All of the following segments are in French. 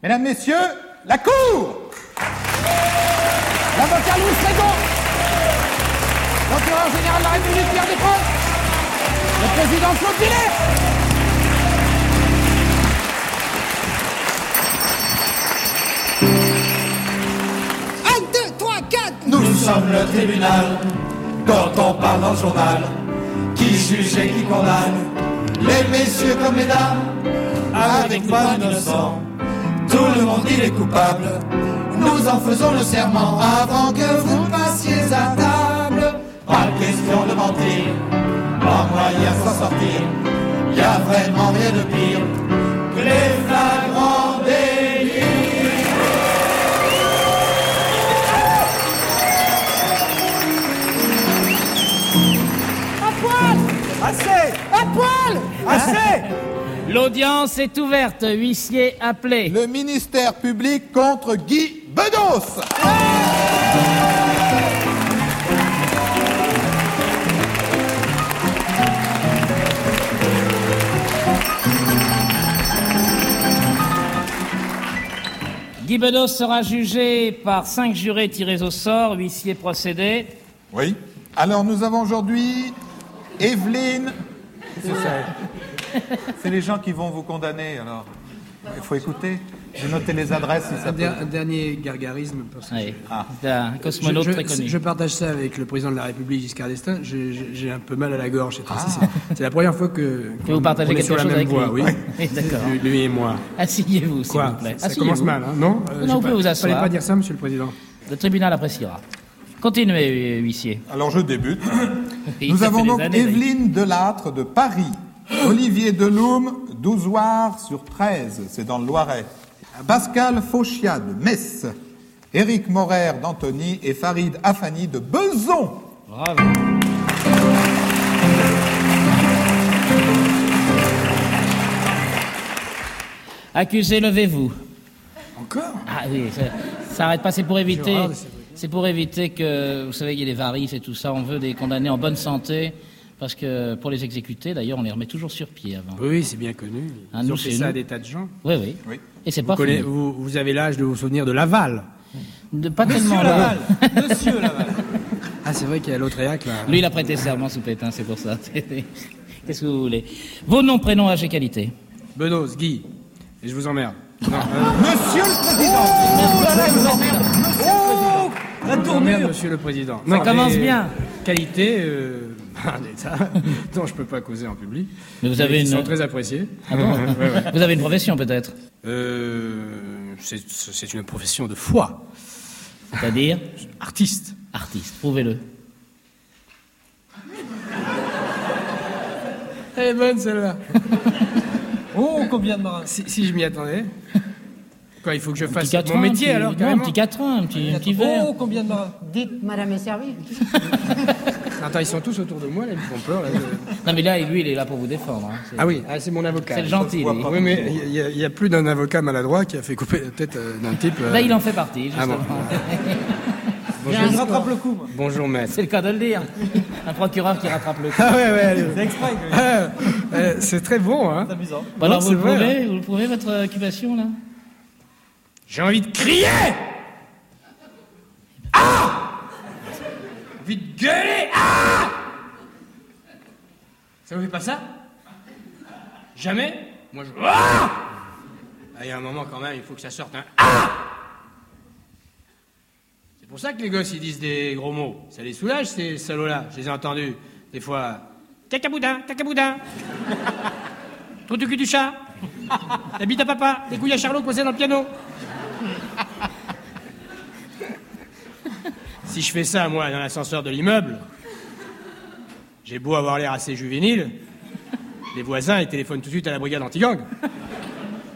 Mesdames, Messieurs, la Cour. L'avocat Louis Frégon Procureur général de la République Pierre Desproges. Le président Claude Villet Un, deux, trois, quatre. Nous sommes le tribunal, dont on parle dans le journal, qui juge et qui condamne, les messieurs comme les dames, avec pas innocent. Tout le monde dit les coupables, nous en faisons le serment avant que vous passiez à table. Pas question de mentir, pas moyen de s'en sortir, y a vraiment rien de pire que les flagrants délits. À poil! Assez! À poil! Assez L'audience est ouverte, huissier appelé. Le ministère public contre Guy Bedos Guy Bedos sera jugé par cinq jurés tirés au sort, huissier procédé. Oui. Alors nous avons aujourd'hui Evelyne. C'est ça. C'est les gens qui vont vous condamner, alors. Il faut écouter. J'ai noté les adresses si ça Un, peut. un dernier gargarisme. Parce que Oui, Ah. un je, cosmonaute je- très connu. je partage ça avec le président de la République, Giscard d'Estaing. Je- je- J'ai un peu mal à la gorge. Ah. C'est- C'est la première fois que, Que vous partagez quelque sur la chose même avec voie. lui. Oui. Oui, d'accord. Lui, lui et moi. Asseyez-vous, s'il vous plaît. Ça commence mal, hein non Non, j'ai vous pas- pouvez vous Fallait asseoir. pas dire ça, Monsieur le Président. Le tribunal appréciera. Continuez, huissier. Alors je débute. Nous avons donc années, Evelyne Delattre de Paris, Olivier Deloum d'Ozoir sur 13, c'est dans le Loiret, Pascal Fauchia de Metz, Éric Morer d'Antony et Farid Afani de Beson. Bravo. Accusé, levez-vous. Encore? Ah oui, ça, ça arrête pas, c'est pour éviter. C'est pour éviter que, vous savez, il y a des varices et tout ça. On veut des condamnés en bonne santé, parce que pour les exécuter, d'ailleurs, on les remet toujours sur pied avant. Oui, c'est bien connu. Ah, Ils nous, ont fait c'est ça nous. à des tas de gens. Oui, oui. Oui. Et c'est Vous, pas connaissez- fini. vous, vous avez l'âge de vous souvenir de Laval. De, pas tellement là. Monsieur Laval. Ah, c'est vrai qu'il y a l'autre réac, là. Lui, il a prêté serment sous pétain, c'est pour ça. Qu'est-ce que vous voulez? Vos noms, prénoms, âge et qualité. Bedos, Guy. Et je vous emmerde. Non, Monsieur le Président La tournure Monsieur le Président. Ça commence bien. Qualité, euh, un état dont je peux pas causer en public. Mais vous avez Ils une- sont très appréciés. Ah bon Ouais, ouais. Vous avez une profession, peut-être Euh, c'est c'est une profession de foi. C'est-à-dire Artiste. Artiste, prouvez-le. Elle est bonne celle-là. Oh, combien de marins Si, si je m'y attendais. Quoi, il faut que je Un fasse mon métier alors non, un petit quatrain, un petit, un petit verre. Oh, combien de marins Dites, madame est servie. Attends, ils sont tous autour de moi, là, ils me font peur. Là, je- Non, mais là, lui, il est là pour vous défendre. hein. Ah oui, ah, c'est mon avocat. C'est le gentil, lui. Oui, mais il y a- il y, a plus d'un avocat maladroit qui a fait couper la tête euh, d'un type. euh, Là, il en fait partie, Ah justement. bon. Je rattrape le coup, moi. Bonjour, maître. C'est le cas de le dire. Un procureur qui rattrape le coup. Ah ouais, ouais, allez. C'est exprès, Ah, euh, c'est très bon, hein. c'est amusant. Alors, vous le, prouvez, vous le prouvez, votre occupation, là? J'ai envie de crier! Ah! J'ai envie de gueuler! Ah! Ça vous fait pas ça? Jamais? Moi je... Ah Il y a un moment quand même, il faut que ça sorte un Ah! C'est pour ça que les gosses ils disent des gros mots. Ça les soulage ces salauds-là. Je les ai entendus des fois. Cacaboudin, cacaboudin. Trou du cul du chat. La bite à papa, les couilles à Charlot posées dans le piano Si je fais ça, moi, dans l'ascenseur de l'immeuble, j'ai beau avoir l'air assez juvénile, les voisins, ils téléphonent tout de suite à la brigade anti-gang.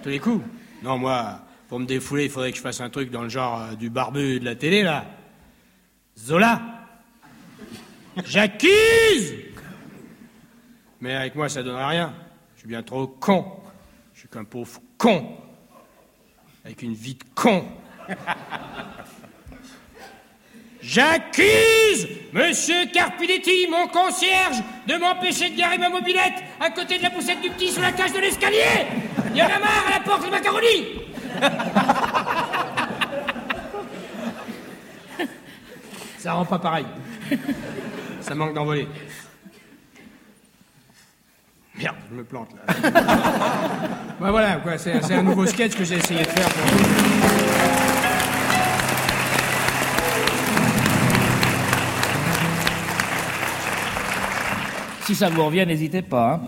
Tous les coups. Non, moi, pour me défouler, il faudrait que je fasse un truc dans le genre euh, du barbu de la télé, là. Zola J'accuse Mais avec moi, ça donnera rien. Je suis bien trop con. Je suis qu'un pauvre con. Avec une vie de con. J'accuse Monsieur Carpinetti, mon concierge, de m'empêcher de garer ma mobilette à côté de la poussette du petit sur la cage de l'escalier Il y en a marre à la porte de macaroni Ça rend pas pareil. Ça manque d'envoler. Merde, je me plante là. bah voilà, quoi, c'est c'est un nouveau sketch que j'ai essayé de faire pour vous. Si ça vous revient, n'hésitez pas. hein.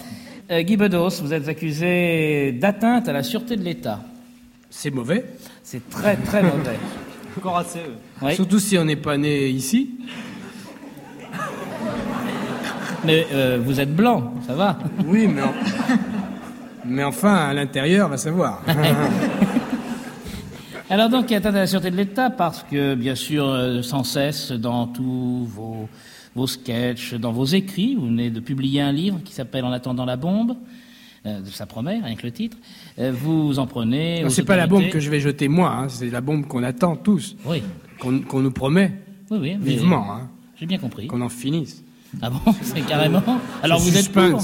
Euh, Guy Bedos, vous êtes accusé d'atteinte à la sûreté de l'État. C'est mauvais. C'est très très mauvais. Encore assez. Oui. Surtout si on n'est pas né ici. Mais euh, vous êtes blanc, ça va. Oui, mais, en- mais enfin, à l'intérieur, va savoir. Alors donc, il y a atteinte à la sûreté de l'État parce que, bien sûr, euh, sans cesse, dans tous vos, vos sketchs, dans vos écrits, vous venez de publier un livre qui s'appelle En attendant la bombe. Euh, ça promet, rien que le titre. Euh, vous en prenez. C'est pas la bombe que je vais jeter moi, hein, c'est la bombe qu'on attend tous, Oui, qu'on qu'on nous promet oui, oui. mais- vivement, hein, J'ai bien compris. qu'on en finisse. Ah bon, c'est carrément. Alors vous êtes pour.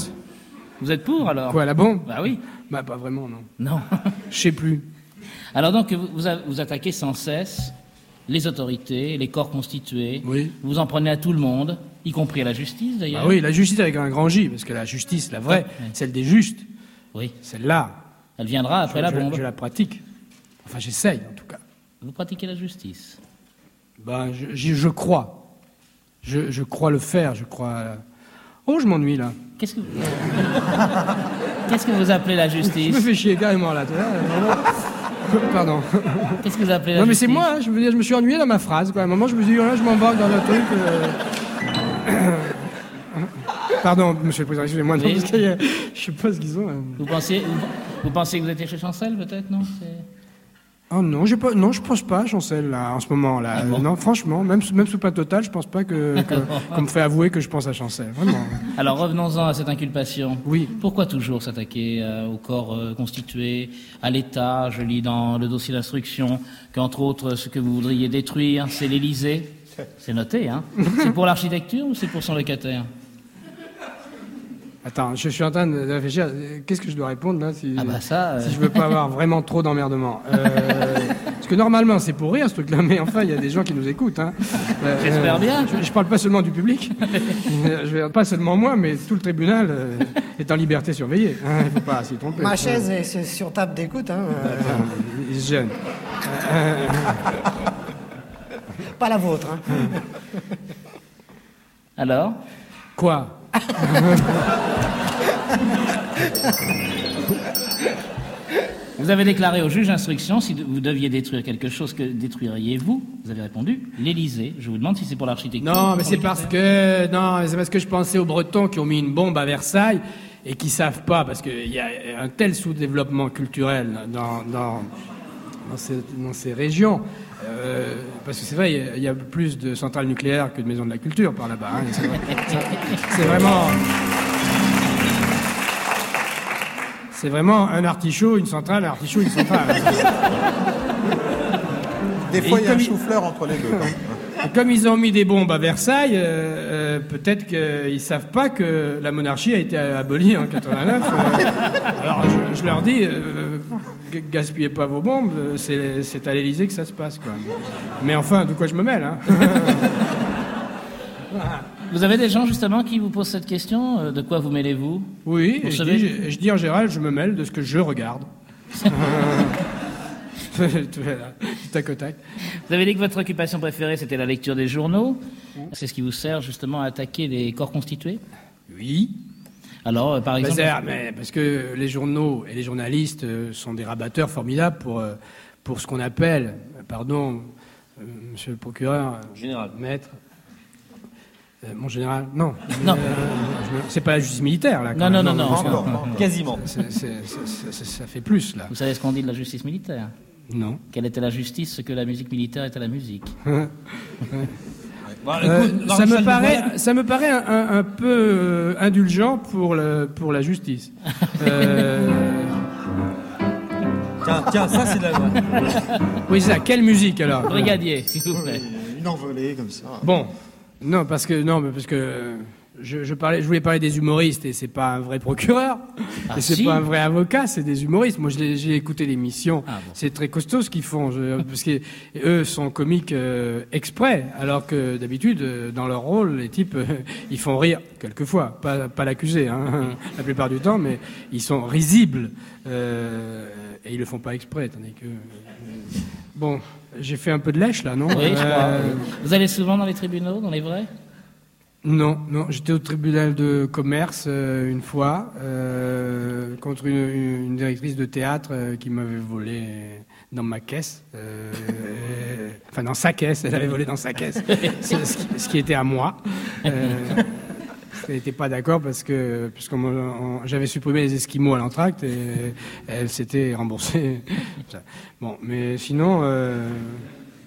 Vous êtes pour alors? Quoi, la bombe? Bah oui. Bah pas vraiment, non. Non. Je sais plus. Alors donc vous, vous, attaquez sans cesse les autorités, les corps constitués. Oui. Vous en prenez à tout le monde, y compris à la justice d'ailleurs. Bah oui, la justice avec un grand J, parce que la justice, la vraie, Ouais. celle des justes, Oui. celle-là, Elle viendra après je, la je- bombe. je la pratique. Enfin, j'essaye en tout cas. Vous pratiquez la justice. Ben, je, je- je crois. Je, je crois le faire, je crois. Oh, je m'ennuie là. Qu'est-ce que Qu'est-ce que vous appelez la Je me justice fais chier carrément là. Pardon. Qu'est-ce que vous appelez la Non mais justice c'est moi, hein, je veux dire, je me suis ennuyé dans ma phrase. Quoi. À un moment, je me suis dit, oh là, je m'embarque dans un truc. euh. Pardon, monsieur le président, excusez-moi. non, Oui. parce qu'il y a- Je sais pas ce qu'ils ont. là. Vous pensez, vous, vous pensez que vous étiez chez Chancel peut-être non Oh non, j'ai pas, non, je pense pas, Chancel, là, en ce moment. là. Ah bon non, franchement, même, sous- même sous pas total, je pense pas que, que- qu'on me fait avouer que je pense à Chancel. Vraiment. Alors revenons-en à cette inculpation. Oui. Pourquoi toujours s'attaquer euh, au corps euh, constitué, à l'État Je lis dans le dossier d'instruction qu'entre autres, ce que vous voudriez détruire, c'est l'Élysée. C'est noté, hein C'est pour l'architecture ou c'est pour son locataire? Attends, je suis en train de réfléchir. Qu'est-ce que je dois répondre là si, Ah bah ça, euh. si je veux pas avoir vraiment trop d'emmerdement. Euh, parce que normalement c'est pour rire ce truc-là, mais enfin il y a des gens qui nous écoutent. Hein. Euh, J'espère bien. Je, je parle pas seulement du public, je, pas seulement moi, mais tout le tribunal euh, est en liberté surveillée. Hein, il faut pas s'y tromper. Ma chaise est sur- sur table d'écoute, hein, euh, Il se gêne. pas la vôtre. Hein. Alors? Quoi? Vous avez déclaré au juge d'instruction si vous deviez détruire quelque chose, que détruiriez-vous Vous avez répondu l'Élysée. Je vous demande si c'est pour l'architecture. Non, mais c'est parce que non, c'est parce que je pensais aux Bretons qui ont mis une bombe à Versailles et qui savent pas parce qu'il y a un tel sous-développement culturel dans dans ces régions. Euh, parce que c'est vrai, il y a- il y, a plus de centrales nucléaires que de maisons de la culture par là-bas. hein, c'est vrai. c'est vraiment. C'est vraiment un artichaut, une centrale, un artichaut, une centrale. Des fois, il y a un chou-fleur entre les deux. Et comme ils ont mis des bombes à Versailles, euh, euh, peut-être qu'ils savent pas que la monarchie a été abolie en 89. euh. alors je, je leur dis, gaspillez pas vos bombes, euh, c'est c'est à l'Élysée que ça se passe. Quoi. Mais enfin, de quoi je me mêle hein Vous avez des gens justement qui vous posent cette question euh, De quoi vous mêlez-vous? Oui, Vous et je, dis, je- je dis en général, je me mêle de ce que je regarde. Voilà, tac au tac. Vous avez dit que votre occupation préférée c'était la lecture des journaux. C'est ce qui vous sert justement à attaquer les corps constitués? Oui. Alors, euh, par exemple. mais parce que les journaux et les journalistes euh, sont des rabatteurs formidables pour, euh, pour ce qu'on appelle, pardon, monsieur le procureur, Général. maître, euh, mon général, non. Non. Euh, c'est pas la justice militaire, là. quand Non, même. non, non, non. Encore, encore. Quasiment. ça fait plus, là. Vous savez ce qu'on dit de la justice militaire? Non. Quelle était la justice Ce que la musique militaire était la musique? Euh, écoute, ça, me paraît, ça me paraît un, un- un peu euh, indulgent pour, le, pour la justice. Euh, Tiens, tiens, ça c'est de la loi. oui, c'est ça. Quelle musique, alors Brigadier, s'il vous plaît. Une envolée comme ça. Bon, non, parce que non, mais parce que je, je parlais, je voulais parler des humoristes et c'est pas un vrai procureur, Ah, et c'est si. pas un vrai avocat, c'est des humoristes. Moi, j'ai écouté l'émission, Ah, bon. c'est très costaud ce qu'ils font, je- parce que eux sont comiques euh, exprès, alors que d'habitude, euh, dans leur rôle, les types, euh, ils font rire quelquefois, pas, pas l'accusé, hein, la plupart du temps, mais ils sont risibles euh, et ils le font pas exprès, tandis que bon, j'ai fait un peu de lèche là, non? Oui, je crois. Vous allez souvent dans les tribunaux, dans les vrais? Non, non, j'étais au tribunal de commerce euh, une fois euh, contre une, directrice de théâtre euh, qui m'avait volé dans ma caisse, enfin dans sa caisse, elle avait volé dans sa caisse, ce, ce qui, ce qui était à moi. Elle n'était pas d'accord parce que puisqu'on j'avais supprimé les esquimaux à l'entracte et elle s'était remboursée. Bon, mais sinon,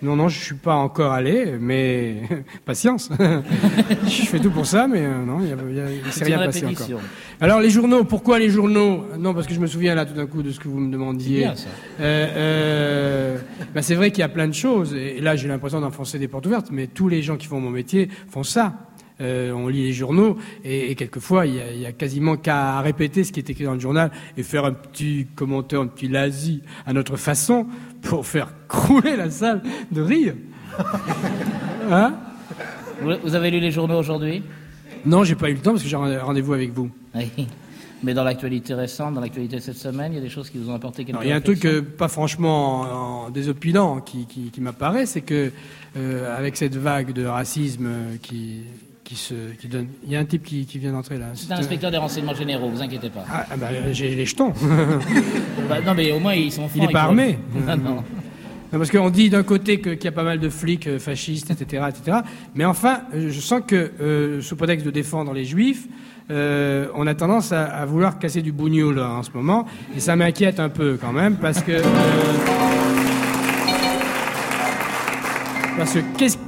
non, non, je suis pas encore allé, mais patience. je fais tout pour ça, mais euh, non, il il s'est rien passé encore. Alors les journaux, pourquoi les journaux? Non, parce que je me souviens là tout d'un coup de ce que vous me demandiez. C'est. Euh, euh, bah, c'est vrai qu'il y a plein de choses, et là j'ai l'impression d'enfoncer des portes ouvertes, mais tous les gens qui font mon métier font ça. Euh, on lit les journaux et, et quelquefois il y, a, il y a quasiment qu'à répéter ce qui est écrit dans le journal et faire un petit commentaire, un petit lazy à notre façon pour faire crouler la salle de rire. Hein Vous, vous avez lu les journaux aujourd'hui? Non, j'ai pas eu le temps parce que j'ai un rendez-vous avec vous. Oui. Mais dans l'actualité récente, dans l'actualité de cette semaine, il y a des choses qui vous ont apporté quelque Alors, Il y a un truc euh, pas franchement en- désopilant qui, qui, qui m'apparaît, c'est que euh, avec cette vague de racisme qui, qui se qui donne, il y a un type qui, qui vient d'entrer là. C'est un inspecteur des renseignements généraux, vous inquiétez pas. Ah, ah, bah, j'ai les jetons. Bah, non, mais au moins, ils sont Il francs. est pas ils- armé. Non, non. Non, parce qu'on dit d'un côté qu'il y a pas mal de flics euh, fascistes, etc., etc. Mais enfin, euh, je sens que euh, sous prétexte de défendre les juifs, euh, on a tendance à, à vouloir casser du bougnoul là, en ce moment, et ça m'inquiète un peu quand même, parce que euh, parce que qu'est-ce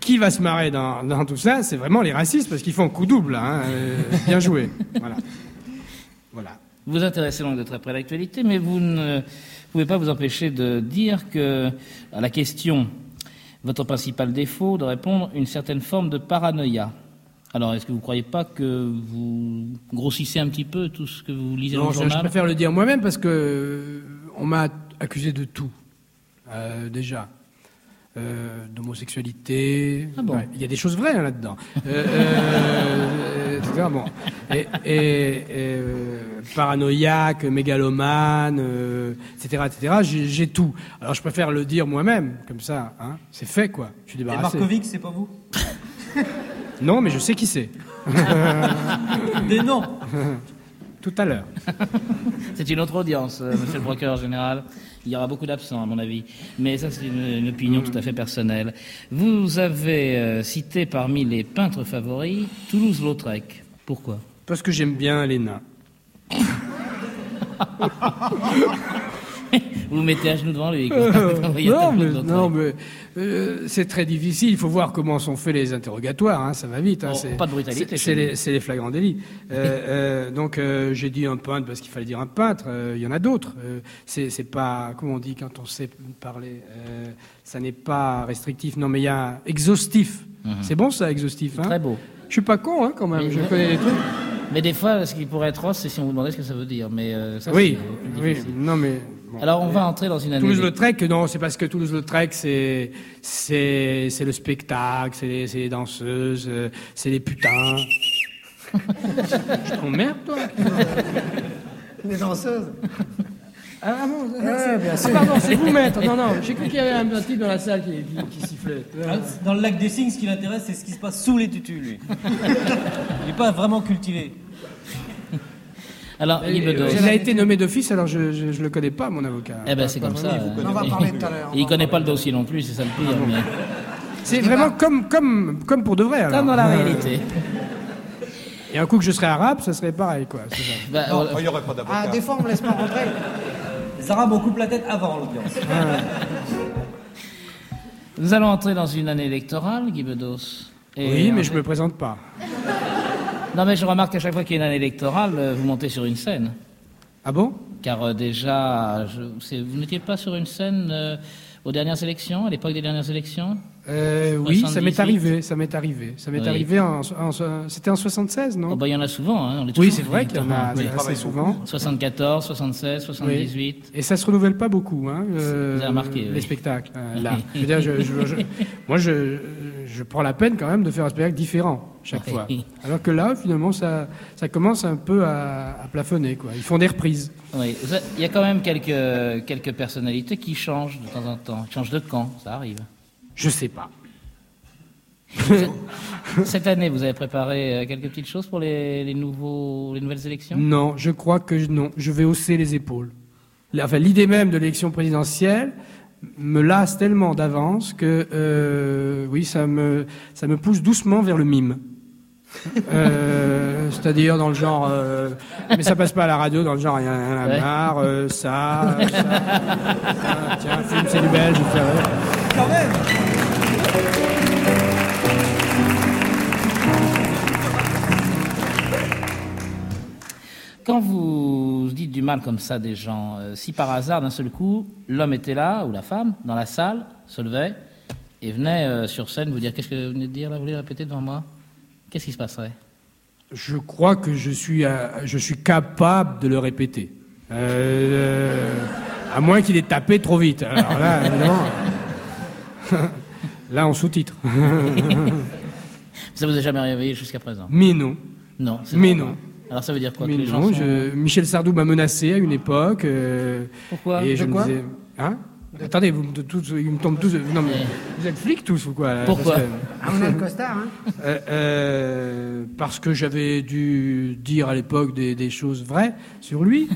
qui va se marrer dans, dans tout ça C'est vraiment les racistes, parce qu'ils font coup double. hein, euh, bien joué. Voilà. Voilà. Vous vous intéressez donc de très près à l'actualité, mais vous ne pouvez pas vous empêcher de dire que, à la question, votre principal défaut, de répondre une certaine forme de paranoïa. Alors, est-ce que vous ne croyez pas que vous grossissez un petit peu tout ce que vous lisez dans Non, le je, je journal préfère le dire moi-même parce que euh, on m'a accusé de tout, euh, déjà. Euh, d'homosexualité. Ah bon Ouais, Il y a des choses vraies hein, là-dedans. Euh, euh, etc. Bon. Et, et- et, euh, paranoïaque, mégalomane, euh, etc. etc. J'ai, tout. Alors je préfère le dire moi-même, comme ça. Hein, c'est fait, quoi. Je suis Et débarrassé. Markovic, c'est pas vous? Non, mais je sais qui c'est. Des noms Tout à l'heure. C'est une autre audience, euh, monsieur le procureur général. Il y aura beaucoup d'absents, à mon avis. Mais ça, c'est une, une opinion tout à fait personnelle. Vous avez euh, cité parmi les peintres favoris Toulouse-Lautrec. Pourquoi? Parce que j'aime bien nains. Vous vous mettez à genoux devant lui. a non, mais, non, mais euh, c'est très difficile. Il faut voir comment sont faits les interrogatoires. hein, ça va vite. hein, Oh, c'est- pas de brutalité, C'est les, les flagrants délits. Euh, euh, donc euh, j'ai dit un peintre parce qu'il fallait dire un peintre. euh, Il y en a d'autres. Euh, c'est pas comment on dit quand on sait parler. euh, ça n'est pas restrictif. Non, mais il y a exhaustif. C'est bon ça, exhaustif. Hein Mhm. Très beau. Je suis pas con hein, quand même. Mais- je connais les trucs. Mais des fois, ce qui pourrait être rose, c'est si on vous demandait ce que ça veut dire. Mais euh, ça, Oui, oui. Non, mais. Bon. Alors, on va entrer dans une année. Toulouse-Lautrec, non, c'est parce que Toulouse-Lautrec, c'est, c'est, c'est le spectacle, c'est les, c'est les danseuses, euh, c'est les putains. Je t'emmerde, toi Les danseuses. Ah bon, Ouais, bien ah, sûr. pardon, c'est vous, maître. Non, non, j'ai cru qu'il y avait un, un type dans la salle qui, qui, qui sifflait. Dans le lac des signes, ce qui l'intéresse, c'est ce qui se passe sous les tutus, lui. Il n'est pas vraiment cultivé. Alors, Guy Bedos. Il a été nommé d'office, alors je, je, je le connais pas, mon avocat. Eh ben, c'est comme ça. hein. On va parler tout à l'heure. Il connaît pas le dossier non plus, c'est ça le pire. mais... C'est vraiment comme, comme, comme pour de vrai. Comme dans la réalité. Et un coup que je serais arabe, ça serait pareil, quoi. Bah, Non, on- il n'y aurait pas d'avocat. Ah, des fois, on me laisse pas rentrer. Les Arabes on coupe la tête avant l'audience. Nous allons entrer dans une année électorale, Guy Bedos. Et Oui, mais je fait- me présente pas. Non, mais je remarque qu'à chaque fois qu'il y a une année électorale, euh, vous montez sur une scène. Ah bon? Car euh, déjà, je- vous n'étiez pas sur une scène euh, aux dernières élections, à l'époque des dernières élections? Euh, oui, ça 78. m'est arrivé, ça m'est arrivé. Ça m'est Oui. arrivé en, en- c'était en 76, non? Oh, bah, il y en a souvent. Hein. on est Oui, c'est vrai qu'il y en a Oui. assez souvent. 74, 76, 78. Et ça se renouvelle pas beaucoup, hein, euh, Vous avez remarqué, les oui. spectacles. euh, là, je veux dire, je- je- je- moi, je, je prends la peine quand même de faire un spectacle différent chaque fois. Alors que là, finalement, ça, ça commence un peu à, à plafonner. Quoi. Ils font des reprises. Oui, il y a quand même quelques, quelques personnalités qui changent de temps en temps. Ils changent de camp, ça arrive. Je sais pas. Cette année, vous avez préparé euh, quelques petites choses pour les, les nouveaux, les nouvelles élections? Non, je crois que je- non. Je vais hausser les épaules. Enfin, l'idée même de l'élection présidentielle me lasse tellement d'avance que, euh, oui, ça me, ça me pousse doucement vers le mime. Euh, C'est-à-dire dans le genre, euh, mais ça passe pas à la radio, dans le genre, il y en a un Ouais. marre, euh, ça, ça, ça, tiens, film, c'est du belge. Quand même Quand vous dites du mal comme ça des gens, euh, si par hasard, d'un seul coup, l'homme était là, ou la femme, dans la salle, se levait, et venait euh, sur scène vous dire Qu'est-ce que vous venez de dire là Vous voulez répéter devant moi? Qu'est-ce qui se passerait? Je crois que je suis, euh, je suis capable de le répéter. Euh, à moins qu'il ait tapé trop vite. Alors là, évidemment. Là, on sous-titre. Ça vous a jamais réveillé jusqu'à présent? Mais non. Non. c'est Mais non. vrai. Alors ça veut dire quoi Mais que les gens non, sont- je- Michel Sardou m'a menacé à une époque. euh, Pourquoi Et De je me disais. Hein Attendez, vous me, tous, ils me tombent tous. Non, mais vous êtes flics tous ou quoi là Pourquoi Parce que- Ah, euh, on a le costard, hein Parce que j'avais dû dire à l'époque des, des choses vraies sur lui.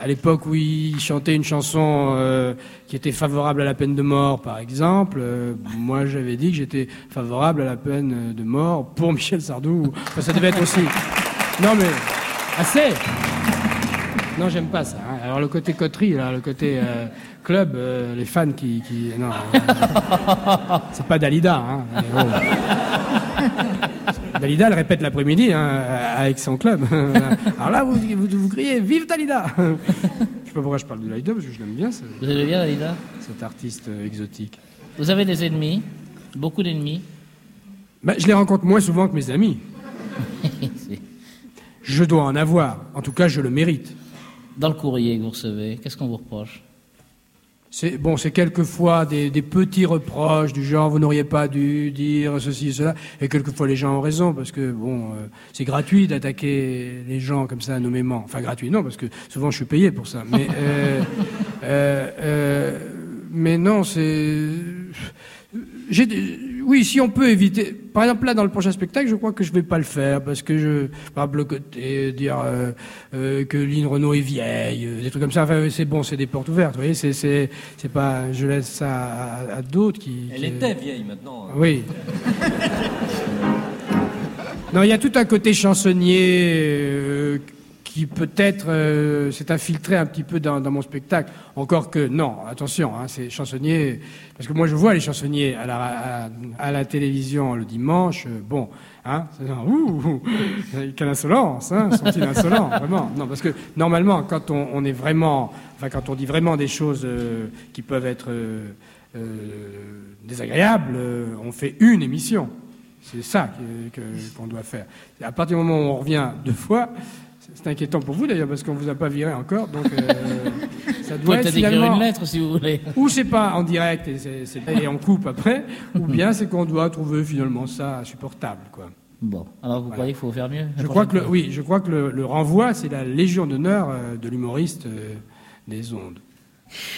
À l'époque où il chantait une chanson euh, qui était favorable à la peine de mort, par exemple, euh, moi j'avais dit que j'étais favorable à la peine de mort pour Michel Sardou. Ça devait être aussi. Non mais assez. Non, j'aime pas ça. hein. Alors le côté coterie, là, le côté euh, club, les fans qui, non, c'est pas Dalida. Hein. Dalida, elle répète l'après-midi hein, avec son club. Alors là, vous, vous, vous criez Vive Dalida Je sais pas pourquoi je parle de Dalida, parce que je l'aime bien, ce- Vous aimez bien Dalida? cet artiste euh, exotique. Vous avez des ennemis? Beaucoup d'ennemis? Bah, je les rencontre moins souvent que mes amis. Je dois en avoir. En tout cas, je le mérite. Dans le courrier que vous recevez, qu'est-ce qu'on vous reproche? C'est bon, c'est quelquefois des, des petits reproches du genre vous n'auriez pas dû dire ceci cela, et quelquefois les gens ont raison parce que bon, euh, c'est gratuit d'attaquer les gens comme ça nommément. Enfin gratuit, non, parce que souvent je suis payé pour ça. Mais euh, euh, euh, mais non, c'est j'ai oui, si on peut éviter. Par exemple, là, dans le prochain spectacle, je crois que je vais pas le faire parce que je, par exemple, le côté dire euh, euh, que Lynn Renault est vieille, euh, des trucs comme ça. Enfin, c'est bon, c'est des portes ouvertes. Vous voyez, c'est c'est c'est pas. Je laisse ça à, à d'autres qui. Elle qui- était vieille maintenant. hein. Oui. Non, il y a tout un côté chansonnier qui peut-être euh, s'est infiltré un petit peu dans, dans mon spectacle. Encore que non, attention, hein, c'est chansonnier. Parce que moi, je vois les chansonniers à la, à, à la télévision le dimanche. euh, bon, hein, c'est genre, ouh, quelle insolence, hein, sont-ils insolents, vraiment. Non, parce que normalement, quand on, on est vraiment, enfin, quand on dit vraiment des choses euh, qui peuvent être euh, euh, désagréables, euh, on fait une émission. C'est ça qu'on doit faire. À partir du moment où on revient deux fois, c'est- inquiétant pour vous d'ailleurs parce qu'on vous a pas viré encore, donc euh, ça doit être finalement une lettre si vous voulez. ou c'est pas en direct et, c'est- c'est- et on coupe après, ou bien c'est qu'on doit trouver finalement ça insupportable, quoi. Bon, alors vous croyez qu'il faut faire mieux Je crois que le, oui, je crois que le, le renvoi c'est la légion d'honneur euh, de l'humoriste euh, des ondes.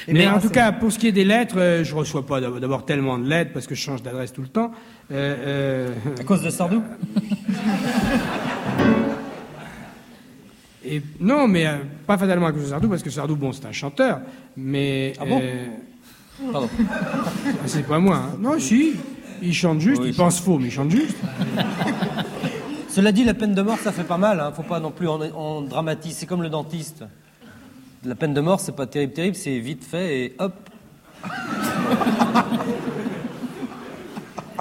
Eh Mais bien, en tout c'est- cas, pour ce qui est des lettres, euh, je reçois pas d'ab- d'abord tellement de lettres parce que je change d'adresse tout le temps. Euh, euh, À cause de Sardou? Et non, mais euh, pas fatalement à cause de Sardou, parce que Sardou, bon, c'est un chanteur, mais. Ah bon euh, Pardon. c'est pas moi. hein. Non, si, il chante juste, Oui, il pense faux, mais il chante juste. Cela dit, la peine de mort, ça fait pas mal. Hein. Faut pas non plus en, en dramatiser. C'est comme le dentiste. La peine de mort, c'est pas terrible, terrible. C'est vite fait et hop.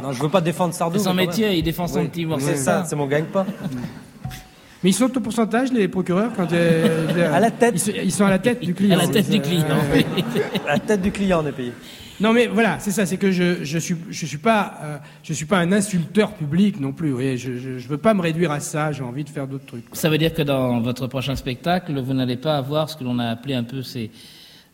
non, je veux pas défendre Sardou. C'est son métier, il défend son Oui, petit mot. C'est ça, c'est mon gagne-pas. Mais ils sont au pourcentage, les procureurs, quand euh, À la tête. Ils, sont- ils sont à la tête du client. À la tête du client. Euh, oui. La tête du client, on est payé. Non, mais voilà, c'est ça, c'est que je je suis je suis pas euh, je suis pas un insulteur public non plus. Vous voyez, je, je je veux pas me réduire à ça. J'ai envie de faire d'autres trucs. Ça veut dire que dans votre prochain spectacle, vous n'allez pas avoir ce que l'on a appelé un peu ces,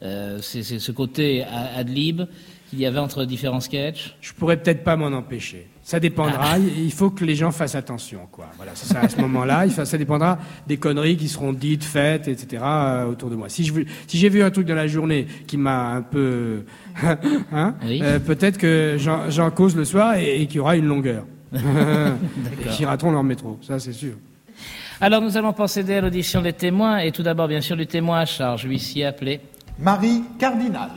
euh, ces- ces- ce côté ad lib qu'il y avait entre différents sketchs. Je pourrais peut-être pas m'en empêcher. Ça dépendra. Il faut que les gens fassent attention, quoi. Voilà, c'est ça. À ce moment-là, ça dépendra des conneries qui seront dites, faites, etc. euh, autour de moi. Si je veux- si j'ai vu un truc dans la journée qui m'a un peu, hein, Oui. euh, peut-être que j'en j'en cause le soir et, et qu'il y aura une longueur. rateront leur métro. Ça, c'est sûr. Alors nous allons procéder à l'audition des témoins et tout d'abord bien sûr du témoin à charge, huissier appelé. Marie Cardinal.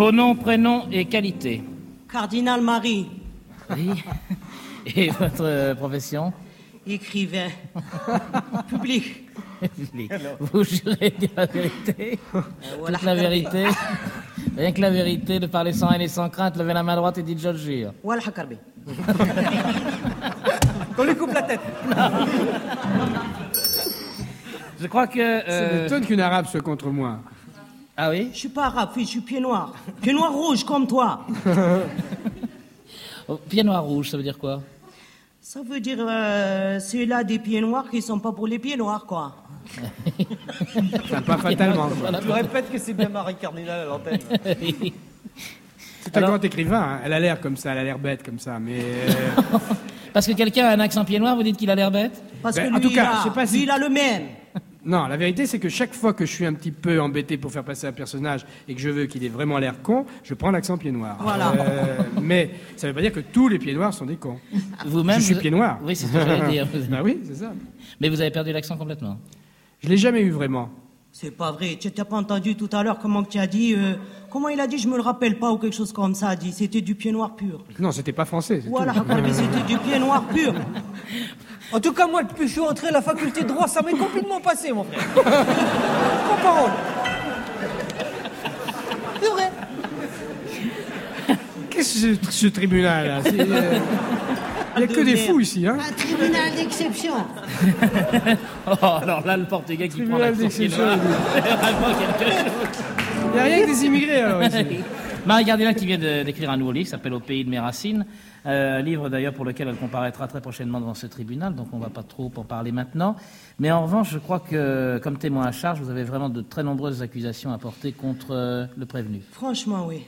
Vos noms, prénoms et qualités. Cardinal Marie, Oui. Et votre euh, profession écrivain, public. Vous jurez dire la vérité voilà. Toute la vérité Rien que la vérité, de parler sans haine et sans crainte, levez la main droite et dites je le jure. Voilà, Hakarbi. On lui coupe la tête. Je crois que... Ça euh, m'étonne qu'une arabe soit contre moi. Ah oui Je suis pas arabe, fille, je suis pied noir. Pied noir rouge comme toi. Oh, Pied noir rouge, ça veut dire quoi? Ça veut dire, euh, c'est là des pieds noirs qui sont pas pour les pieds noirs, quoi. Pas fatalement. quoi. Je répète que c'est bien Marie Cardinal à l'antenne. C'est un grand écrivain. hein. Elle a l'air comme ça. Elle a l'air bête comme ça. Mais euh, Parce que quelqu'un a un accent pied noir, vous dites qu'il a l'air bête? Parce Ben, que en lui, tout cas, il a, je sais pas si- lui, il a le même. Non, la vérité, c'est que chaque fois que je suis un petit peu embêté pour faire passer un personnage et que je veux qu'il ait vraiment l'air con, je prends l'accent pied noir. Voilà. Euh, mais ça ne veut pas dire que tous les pieds noirs sont des cons. Vous-même Je suis vous- pied noir. Oui, c'est ce que j'allais dire. bah oui, c'est ça. Mais vous avez perdu l'accent complètement. Je l'ai jamais eu vraiment. C'est pas vrai. Tu t'as pas entendu tout à l'heure comment tu as dit, euh, comment il a dit, je me le rappelle pas ou quelque chose comme ça. a dit, c'était du pied noir pur. Non, c'était pas français. Voilà, c'était du pied noir pur. En tout cas, moi, depuis que je suis entré à la faculté de droit, ça m'est complètement passé, mon frère. Sans parole. C'est vrai. Qu'est-ce que c'est ce tribunal là? C'est, euh, Il n'y a que des fous ici, hein? Un tribunal d'exception. Oh, alors là, le portugais qui prend Tribunal l'accent pied d'exception. noir, c'est vraiment quelque chose. Il n'y a rien que des immigrés alors ici. Marie Cardinal qui vient de- d'écrire un nouveau livre, s'appelle Au pays de mes racines. Euh, un livre d'ailleurs pour lequel elle comparaîtra très prochainement devant ce tribunal, donc on ne va pas trop en parler maintenant. Mais en revanche, je crois que comme témoin à charge, vous avez vraiment de très nombreuses accusations à porter contre euh, le prévenu. Franchement, oui.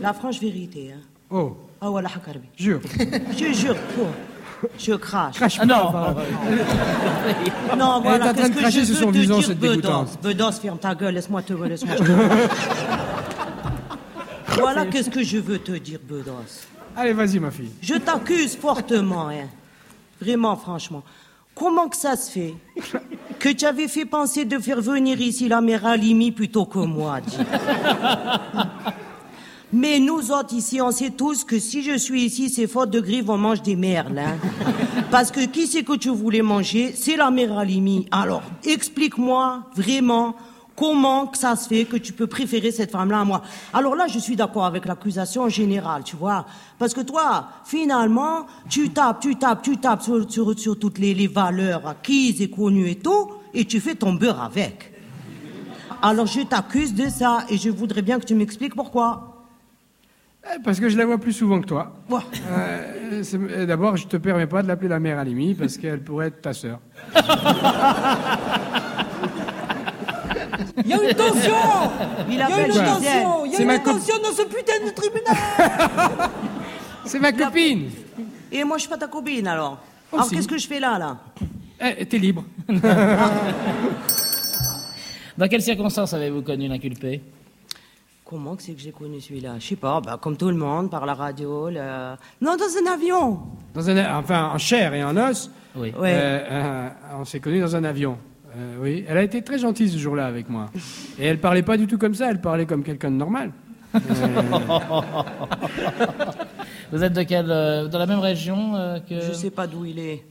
La franche vérité. Hein. Oh, Ah voilà, Hakarbi. jure. Je jure, quoi. Je crache. Crache Ah pas, non pardon. Non, Elle voilà, est en train qu'est-ce de que cracher je sur veux son te visage, dire, c'est Bedos dégoûtant. Bedos, ferme ta gueule, laisse-moi te laisse-moi. voilà qu'est-ce que je veux te dire, Bedos. Allez, vas-y, ma fille. Je t'accuse fortement, hein. Vraiment, franchement. Comment que ça se fait que tu avais fait penser de faire venir ici la mère Alimi plutôt que moi, Mais nous autres ici, on sait tous que si je suis ici, c'est faute de grive, on mange des merles. Hein. Parce que qui c'est que tu voulais manger? C'est la mère Alimi. Alors, explique-moi vraiment comment que ça se fait que tu peux préférer cette femme-là à moi? Alors là, je suis d'accord avec l'accusation générale, tu vois. Parce que toi, finalement, tu tapes, tu tapes, tu tapes sur, sur, sur toutes les, les valeurs acquises et connues et tout, et tu fais ton beurre avec. Alors je t'accuse de ça, et je voudrais bien que tu m'expliques pourquoi. Eh, Parce que je la vois plus souvent que toi. Euh, euh, D'abord, je te permets pas de l'appeler la mère Alimi parce qu'elle pourrait être ta sœur. Il y a une tension Il Il y a une tension Il y a ma une tension dans ce putain de tribunal C'est ma copine. Et moi, je suis pas ta copine, alors. Oh, alors, si. qu'est-ce que je fais là, là Eh, t'es libre. Dans quelles circonstances avez-vous connu l'inculpé? Comment que c'est que j'ai connu celui-là? Je sais pas, bah, comme tout le monde, par la radio, le- Non, dans un avion Dans un, enfin, en chair et en os. Oui. Euh, euh, on s'est connus dans un avion. Euh, oui, elle a été très gentille ce jour-là avec moi. Et elle parlait pas du tout comme ça, elle parlait comme quelqu'un de normal. Vous êtes de quelle, euh, dans la même région euh, que... Je sais pas d'où il est.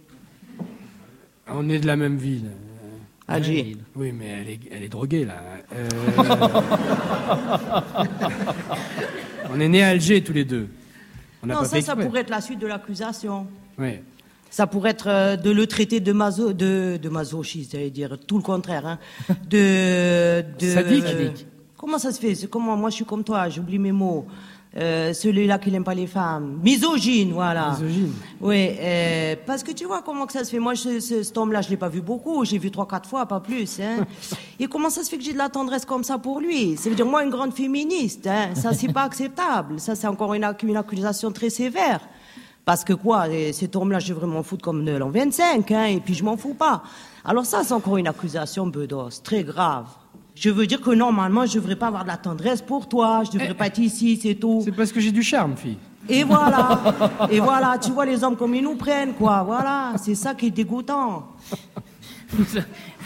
On est de la même ville. Alger. Oui, mais elle est, elle est droguée, là. Euh, On est nés à Alger, tous les deux. On Non, pas ça, fait ça pourrait être la suite de l'accusation. Oui. Ça pourrait être euh, de le traiter de maso, de, de masochiste, j'allais dire tout le contraire, hein. De, de Sadique. Sadique. Comment ça se fait? Comment moi je suis comme toi, j'oublie mes mots. Euh, celui-là qui n'aime pas les femmes, misogyne, voilà. Misogyne. Oui, euh, parce que tu vois comment que ça se fait. Moi, je, ce, cet homme-là, je l'ai pas vu beaucoup. J'ai vu trois, quatre fois, pas plus. Hein. Et comment ça se fait que j'ai de la tendresse comme ça pour lui? Ça veut dire moi, une grande féministe. Hein. Ça, c'est pas acceptable. Ça, c'est encore une accusation très sévère. Parce que quoi, eh, cet homme-là, je devrais m'en foutre comme de l'an 25, hein, et puis je m'en fous pas. Alors ça, c'est encore une accusation, Bedos, très grave. Je veux dire que normalement, je devrais pas avoir de la tendresse pour toi, je devrais pas être ici, c'est tout. C'est parce que j'ai du charme, fille. Et voilà, et voilà, tu vois les hommes comme ils nous prennent, quoi, voilà, c'est ça qui est dégoûtant. Vous,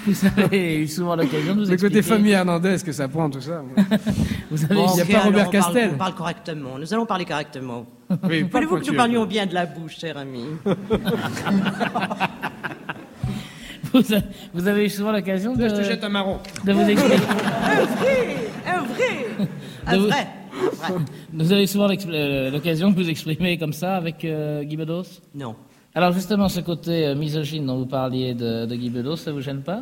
vous avez eu souvent l'occasion de vous Le côté expliquer. famille Hernandez que ça prend, tout ça. Vous avez Bon, Il y a pas alors, Robert on parle- Castel. On parle correctement, nous allons parler correctement. Oui, Voulez-vous que nous parlions bien de la bouche, cher ami? Vous, a- vous avez eu souvent l'occasion de, Je te jette un marron. de vous expliquer. Un vrai, un vrai, un vous- vrai. un vrai. Vous avez souvent euh, l'occasion de vous exprimer comme ça avec euh, Guy Bedos? Non. Alors justement, ce côté euh, misogyne dont vous parliez de, de Guy Bedos, ça vous gêne pas?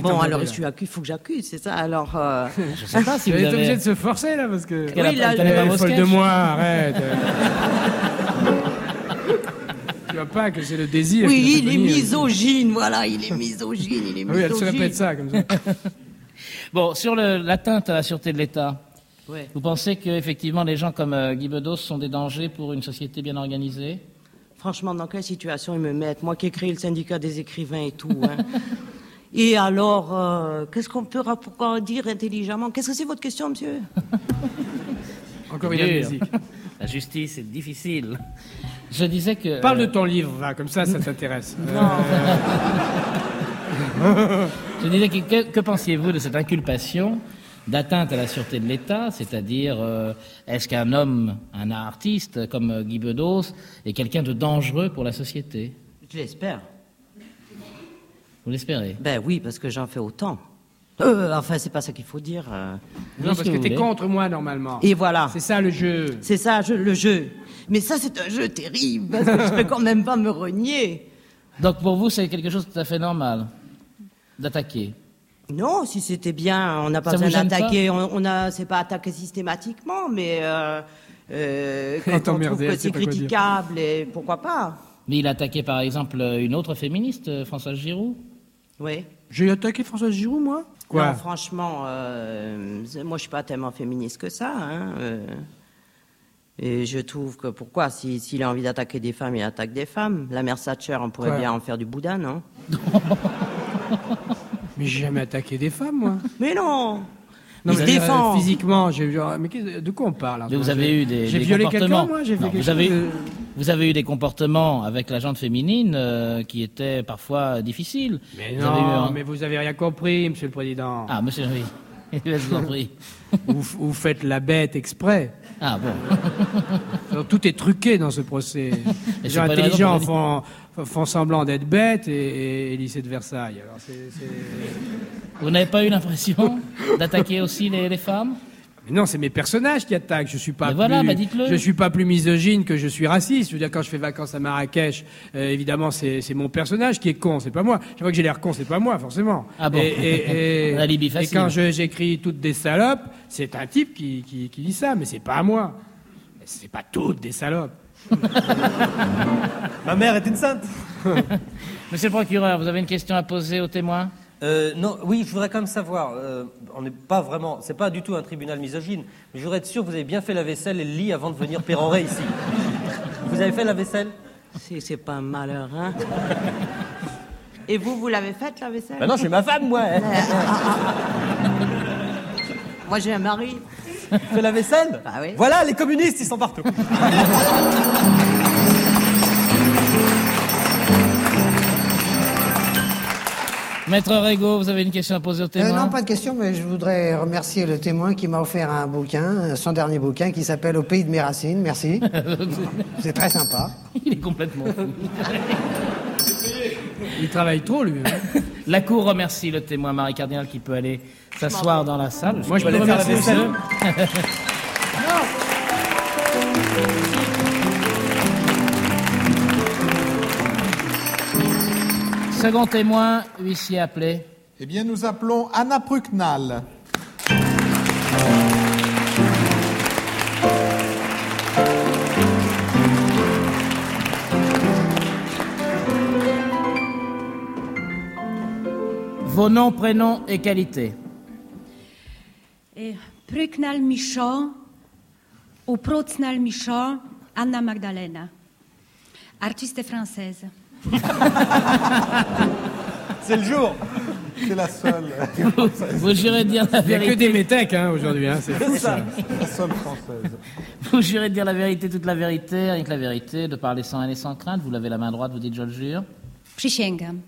Bon, alors je suis accusé, il faut que j'accuse, c'est ça. Alors, euh, Je sais pas si Tu vous es obligé de se forcer, là, parce que... Oui, là, Eh, vos folle de moi, arrête. tu vois pas que c'est le désir. oui, il est misogyne, voilà, il est misogyne, il est Ah Oui, elle se misogyne. répète ça, comme ça. Bon, sur l'atteinte à la sûreté de l'État, Ouais. vous pensez qu'effectivement les gens comme euh, Guy Bedos sont des dangers pour une société bien organisée? Franchement, dans quelle situation ils me mettent? Moi qui ai créé le syndicat des écrivains et tout. hein. Et alors, euh, qu'est-ce qu'on peut pourquoi dire intelligemment? Qu'est-ce que c'est votre question, monsieur? Encore une amnésie. La justice est difficile. Je disais que... Parle de euh, ton livre, va, comme ça, ça t'intéresse. Euh, Je disais que, que, que pensiez-vous de cette inculpation d'atteinte à la sûreté de l'État, c'est-à-dire euh, est-ce qu'un homme, un artiste comme euh, Guy Bedos est quelqu'un de dangereux pour la société? Je l'espère. Vous l'espérez? Ben oui, parce que j'en fais autant. Euh, enfin, c'est pas ça qu'il faut dire. euh. Non, ce parce que t'es contre moi, normalement. Et voilà. C'est ça, le jeu. C'est ça, je- le jeu. Mais ça, c'est un jeu terrible, parce que je peux quand même pas me renier. Donc pour vous, c'est quelque chose de tout à fait normal d'attaquer. Non, si c'était bien, on n'a pas Ça besoin d'attaquer. On, on a, c'est pas attaqué systématiquement, mais euh, euh, quand on trouve que c'est critiquable, et pourquoi pas Mais il a attaqué par exemple une autre féministe, euh, Françoise Giroud. Oui. J'ai attaqué Françoise Giroud, moi? Quoi? Non, franchement, euh, moi je suis pas tellement féministe que ça. Hein, euh. et je trouve que pourquoi si- S'il a envie d'attaquer des femmes, il attaque des femmes. La mère Thatcher, on pourrait Quoi? bien en faire du boudin, non? Mais j'ai jamais attaqué des femmes, moi. Mais non Non, mais, euh, physiquement, j'ai mais de quoi on parle Mais vous avez J'ai- eu des, violé comportements. moi Non, vous, avez, de- vous avez eu des comportements avec la gente féminine euh, qui étaient parfois difficiles. Mais Vous avez eu non, un- mais vous avez rien compris, monsieur le président. Ah, monsieur, oui. Je vous en prie. Vous, vous faites la bête exprès. Ah bon. Alors, tout est truqué dans ce procès. Les gens intelligents font, font semblant d'être bêtes et, et, lycée de Versailles. Alors, Vous n'avez pas eu l'impression d'attaquer aussi les, les femmes? Mais non, c'est mes personnages qui attaquent. Je suis pas Mais voilà, bah dites-le. je suis pas plus misogyne que je suis raciste. Je veux dire, quand je fais vacances à Marrakech, euh, évidemment, c'est c'est mon personnage qui est con, c'est pas moi. Chaque fois que j'ai l'air con, c'est pas moi, forcément. Ah bon. Et, quand je- j'écris toutes des salopes, c'est un type qui, qui, qui dit ça, mais c'est pas à moi. C'est pas toutes des salopes. Ma mère est une sainte. Monsieur le procureur, vous avez une question à poser aux témoins? Euh, non, oui, je voudrais quand même savoir. euh, on n'est pas vraiment, c'est pas du tout un tribunal misogyne, mais je voudrais être sûr que vous avez bien fait la vaisselle et le lit avant de venir pérorer ici. Vous avez fait la vaisselle? C'est c'est pas un malheur, hein Et vous, vous l'avez faite, la vaisselle? Ben non, j'ai ma femme, moi. hein. Moi, j'ai un mari. Fait la vaisselle? Bah oui. Voilà, les communistes, ils sont partout. Maître Rego, vous avez une question à poser aux Euh, témoins non, pas de question, mais je voudrais remercier le témoin qui m'a offert un bouquin, son dernier bouquin, qui s'appelle Au pays de mes racines. Merci. C'est très sympa. Il est complètement fou. Il travaille trop, lui. hein. La Cour remercie le témoin Marie Cardinal qui peut aller s'asseoir dans la salle. Moi, je peux peux aller faire la remercier Second témoin, huissier appelé. Eh bien, nous appelons Anna Prucknal. Vos noms, prénoms et qualités. Eh, Pryknal Michaud ou Procnal Michaud, Anna Magdalena. Artiste française. C'est le jour. C'est la seule, Vous jurez de dire la Il n'y a que vérité. des métèques hein, aujourd'hui. Hein, c'est fou, ça. la seule française. Vous jurez de dire la vérité, toute la vérité, avec la vérité, de parler sans haine et sans crainte. Vous levez la main droite, vous dites je le jure. Przysięgam.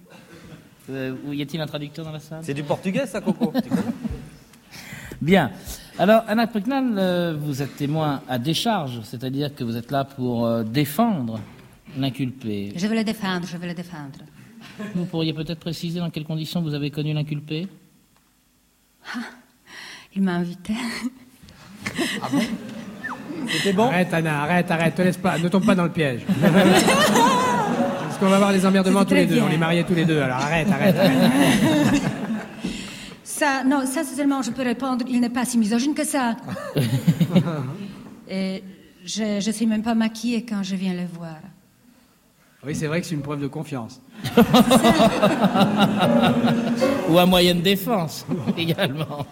Euh, où y a-t-il un traducteur dans la salle? C'est du portugais, ça, Coco? Bien. Alors, Anna Prucknal, euh, vous êtes témoin à décharge, c'est-à-dire que vous êtes là pour euh, défendre l'inculpé. Je veux le défendre, je veux le défendre. Vous pourriez peut-être préciser dans quelles conditions vous avez connu l'inculpé Il m'a invité. C'était bon? Arrête, Anna, arrête, arrête, te laisse pas, ne tombe pas dans le piège. Parce qu'on va avoir des emmerdements tous les deux, on est mariés tous les deux, alors arrête, arrête, arrête. Ça, non, ça c'est seulement, je peux répondre, il n'est pas si misogyne que ça. Et je ne suis même pas maquillée quand je viens le voir. Oui, c'est vrai que c'est une preuve de confiance. Ou à moyenne défense, également.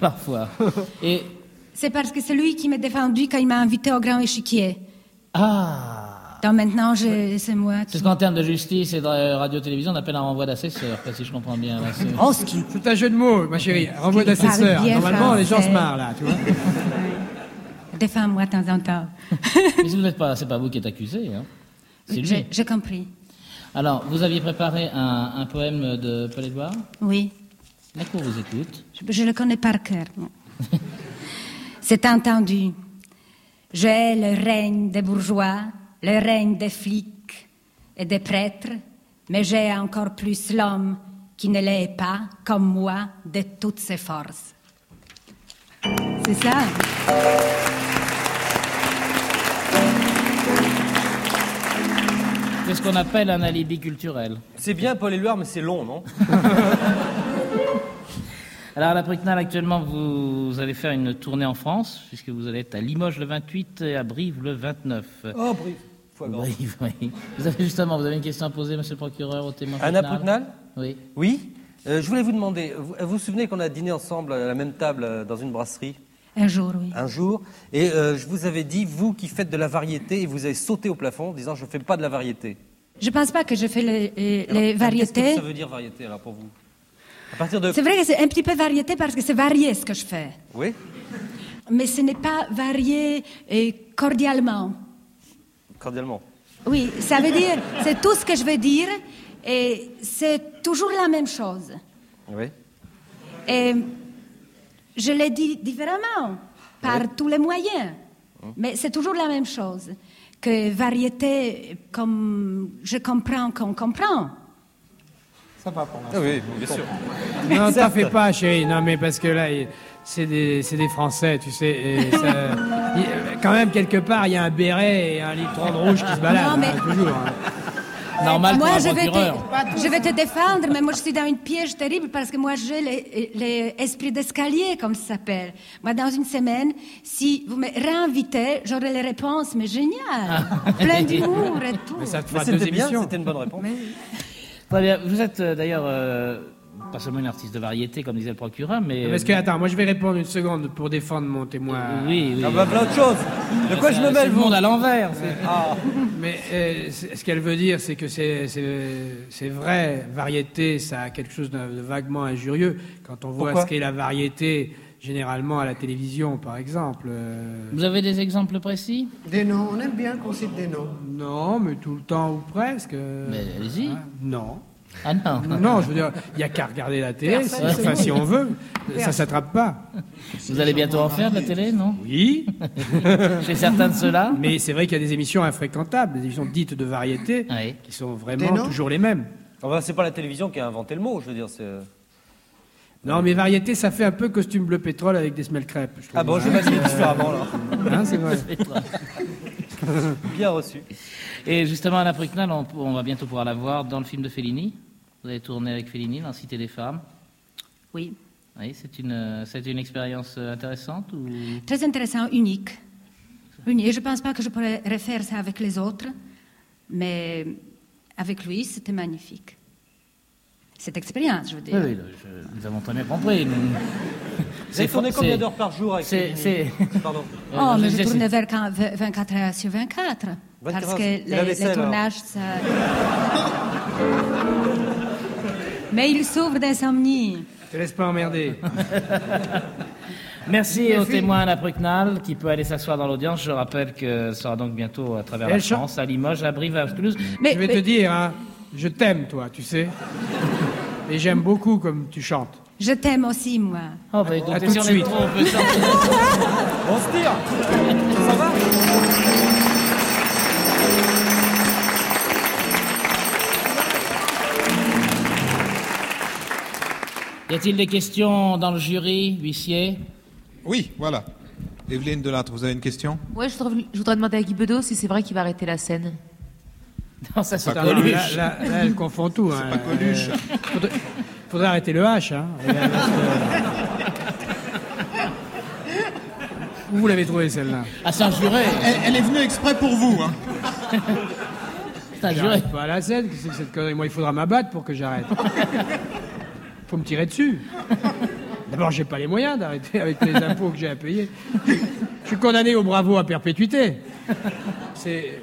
Parfois. Et. C'est parce que c'est lui qui m'a défendu quand il m'a invité au grand échiquier. Ah Donc maintenant, je- c'est moi C'est qui... ce qu'en termes de justice et de radio-télévision, on appelle un renvoi d'assesseur, si je comprends bien. là, c'est- Oh, ce qui... C'est un jeu de mots, ma chérie. Renvoi d'assesseur. Normalement, les gens se marrent là, tu vois. Défends-moi de temps en temps. Mais si vous n'êtes pas, c'est pas vous qui êtes accusé, hein. J'ai compris. Alors, vous aviez préparé un, un poème de Paul-Édouard Oui. La cour vous écoute. Je, je le connais par cœur. C'est entendu. J'ai le règne des bourgeois, le règne des flics et des prêtres, mais j'ai encore plus l'homme qui ne l'est pas, comme moi, de toutes ses forces. C'est ça? C'est ce qu'on appelle un alibi culturel. C'est bien Paul Éluard, mais c'est long, non Alors, à la Pricnal, actuellement, vous allez faire une tournée en France, puisque vous allez être à Limoges le 28 et à Brive le 29. Oh. Foie gras. Brive, oui. Vous avez justement, vous avez une question à poser, monsieur le procureur, au témoin Anna Pricnal Oui. Oui Euh, Je voulais vous demander, vous vous vous souvenez qu'on a dîné ensemble à la même table euh, dans une brasserie? Un jour, oui. un jour, et euh, je vous avais dit, vous qui faites de la variété, et vous avez sauté au plafond en disant, je ne fais pas de la variété. Je pense pas que je fais les, les- Alors, les Qu'est-ce variétés. que ça veut dire variété alors pour vous? À partir de... C'est vrai que c'est un petit peu variété parce que c'est varié ce que je fais. Oui Mais ce n'est pas varié cordialement. Cordialement. Oui, ça veut dire, c'est tout ce que je veux dire, et c'est toujours la même chose. Oui. Et je l'ai dit différemment, par tous les moyens, mais c'est toujours la même chose. Que variété, comme je comprends qu'on comprend. Ça va pour l'instant. Ah oui, bien sûr. Non, t'en fais pas, chérie. Non, mais parce que là, c'est des, c'est des Français, tu sais. et ça- il- quand même, quelque part, il y a un béret et un litron de rouge qui se baladent. Non, mais- hein, toujours. hein. Normal pour moi, un je vais, te, je vais te défendre, mais moi, je suis dans une piège terrible parce que moi, j'ai l'esprit d'escalier, comme ça s'appelle. Moi, dans une semaine, si vous me réinvitez, j'aurai les réponses, mais génial. Plein d'humour et tout. Mais ça te fera deux émissions. c'était une bonne réponse. Très bien. Vous êtes euh, d'ailleurs euh, pas seulement une artiste de variété, comme disait le procureur, mais. Parce que, attends, moi, je vais répondre une seconde pour défendre mon témoin. Oui, oui. Ah bah plein de choses. De quoi je me mêle, le vous monde à l'envers. c'est- Ah, Mais euh, ce qu'elle veut dire, c'est que c'est- vrai, variété, ça a quelque chose de, de vaguement injurieux. Quand on voit Pourquoi ce qu'est la variété, généralement à la télévision, par exemple. euh, Vous avez des exemples précis? Des noms, on aime bien qu'on cite des noms. non, mais tout le temps ou presque. Mais allez-y. non. Ah non. Non, je veux dire, il n'y a qu'à regarder la télé, si, enfin, si on veut. Ça s'attrape pas. Vous allez bientôt en faire de la télé, non? Oui, Chez certains de ceux-là mais c'est vrai qu'il y a des émissions infréquentables, des émissions dites de variété, Oui. qui sont vraiment toujours les mêmes. Enfin, c'est pas la télévision qui a inventé le mot, je veux dire. c'est... euh, Non, mais variété, ça fait un peu costume bleu pétrole avec des semelles crêpes. je. Ah bon, je vais m'habiller différemment là. Hein, c'est vrai. Bien reçu. Et justement, Anna Prucknal, on, on va bientôt pouvoir la voir dans le film de Fellini. Vous avez tourné avec Fellini dans Cité des femmes. Oui. Oui, c'est une, c'est une expérience euh, intéressante ou... Très intéressant, unique. Unique. Et je ne pense pas que je pourrais refaire ça avec les autres, mais avec lui, c'était magnifique. Cette expérience, je veux dire. Oui, oui, je- nous avons très bien compris. Nous- Vous avez tourné c'est- combien d'heures par jour avec c'est- c'est- Pardon. Oh, mais je tournais c'est- vers quand- 24 heures sur 24. 24 parce que les, les tournages, ça... Mais il souffre d'insomnie. Te laisse pas emmerder. Merci au témoin Anna Prucknal qui peut aller s'asseoir dans l'audience. Je rappelle que sera donc bientôt à travers la France, à Limoges, à Brive, à Toulouse. Mais, je vais mais- te dire, hein, je t'aime, toi, tu sais. Et j'aime beaucoup comme tu chantes. je t'aime aussi, moi. Oh, bah, écoutez, À tout de suite. trop, on peut. On se tire Y a-t-il des questions dans le jury, huissier? Oui, voilà. Evelyne Delattre, vous avez une question? Ouais, je, voudrais- je voudrais demander à Guy Bedos si c'est vrai qu'il va arrêter la scène. Non, ça c'est non, là, là- là, elle confond tout. hein. pas Coluche. Euh, faudrait, faudrait arrêter le H. Hein. Où vous l'avez trouvé celle-là? Ah, c'est un juré. elle, elle est venue exprès pour vous. Hein. C'est un juré. J'arrête pas à la scène, qu'est-ce que c'est que cette connerie? Moi, il faudra m'abattre pour que j'arrête. Faut me tirer dessus. D'abord, j'ai pas les moyens d'arrêter avec les impôts que j'ai à payer. Je suis condamné au bravo à perpétuité. C'est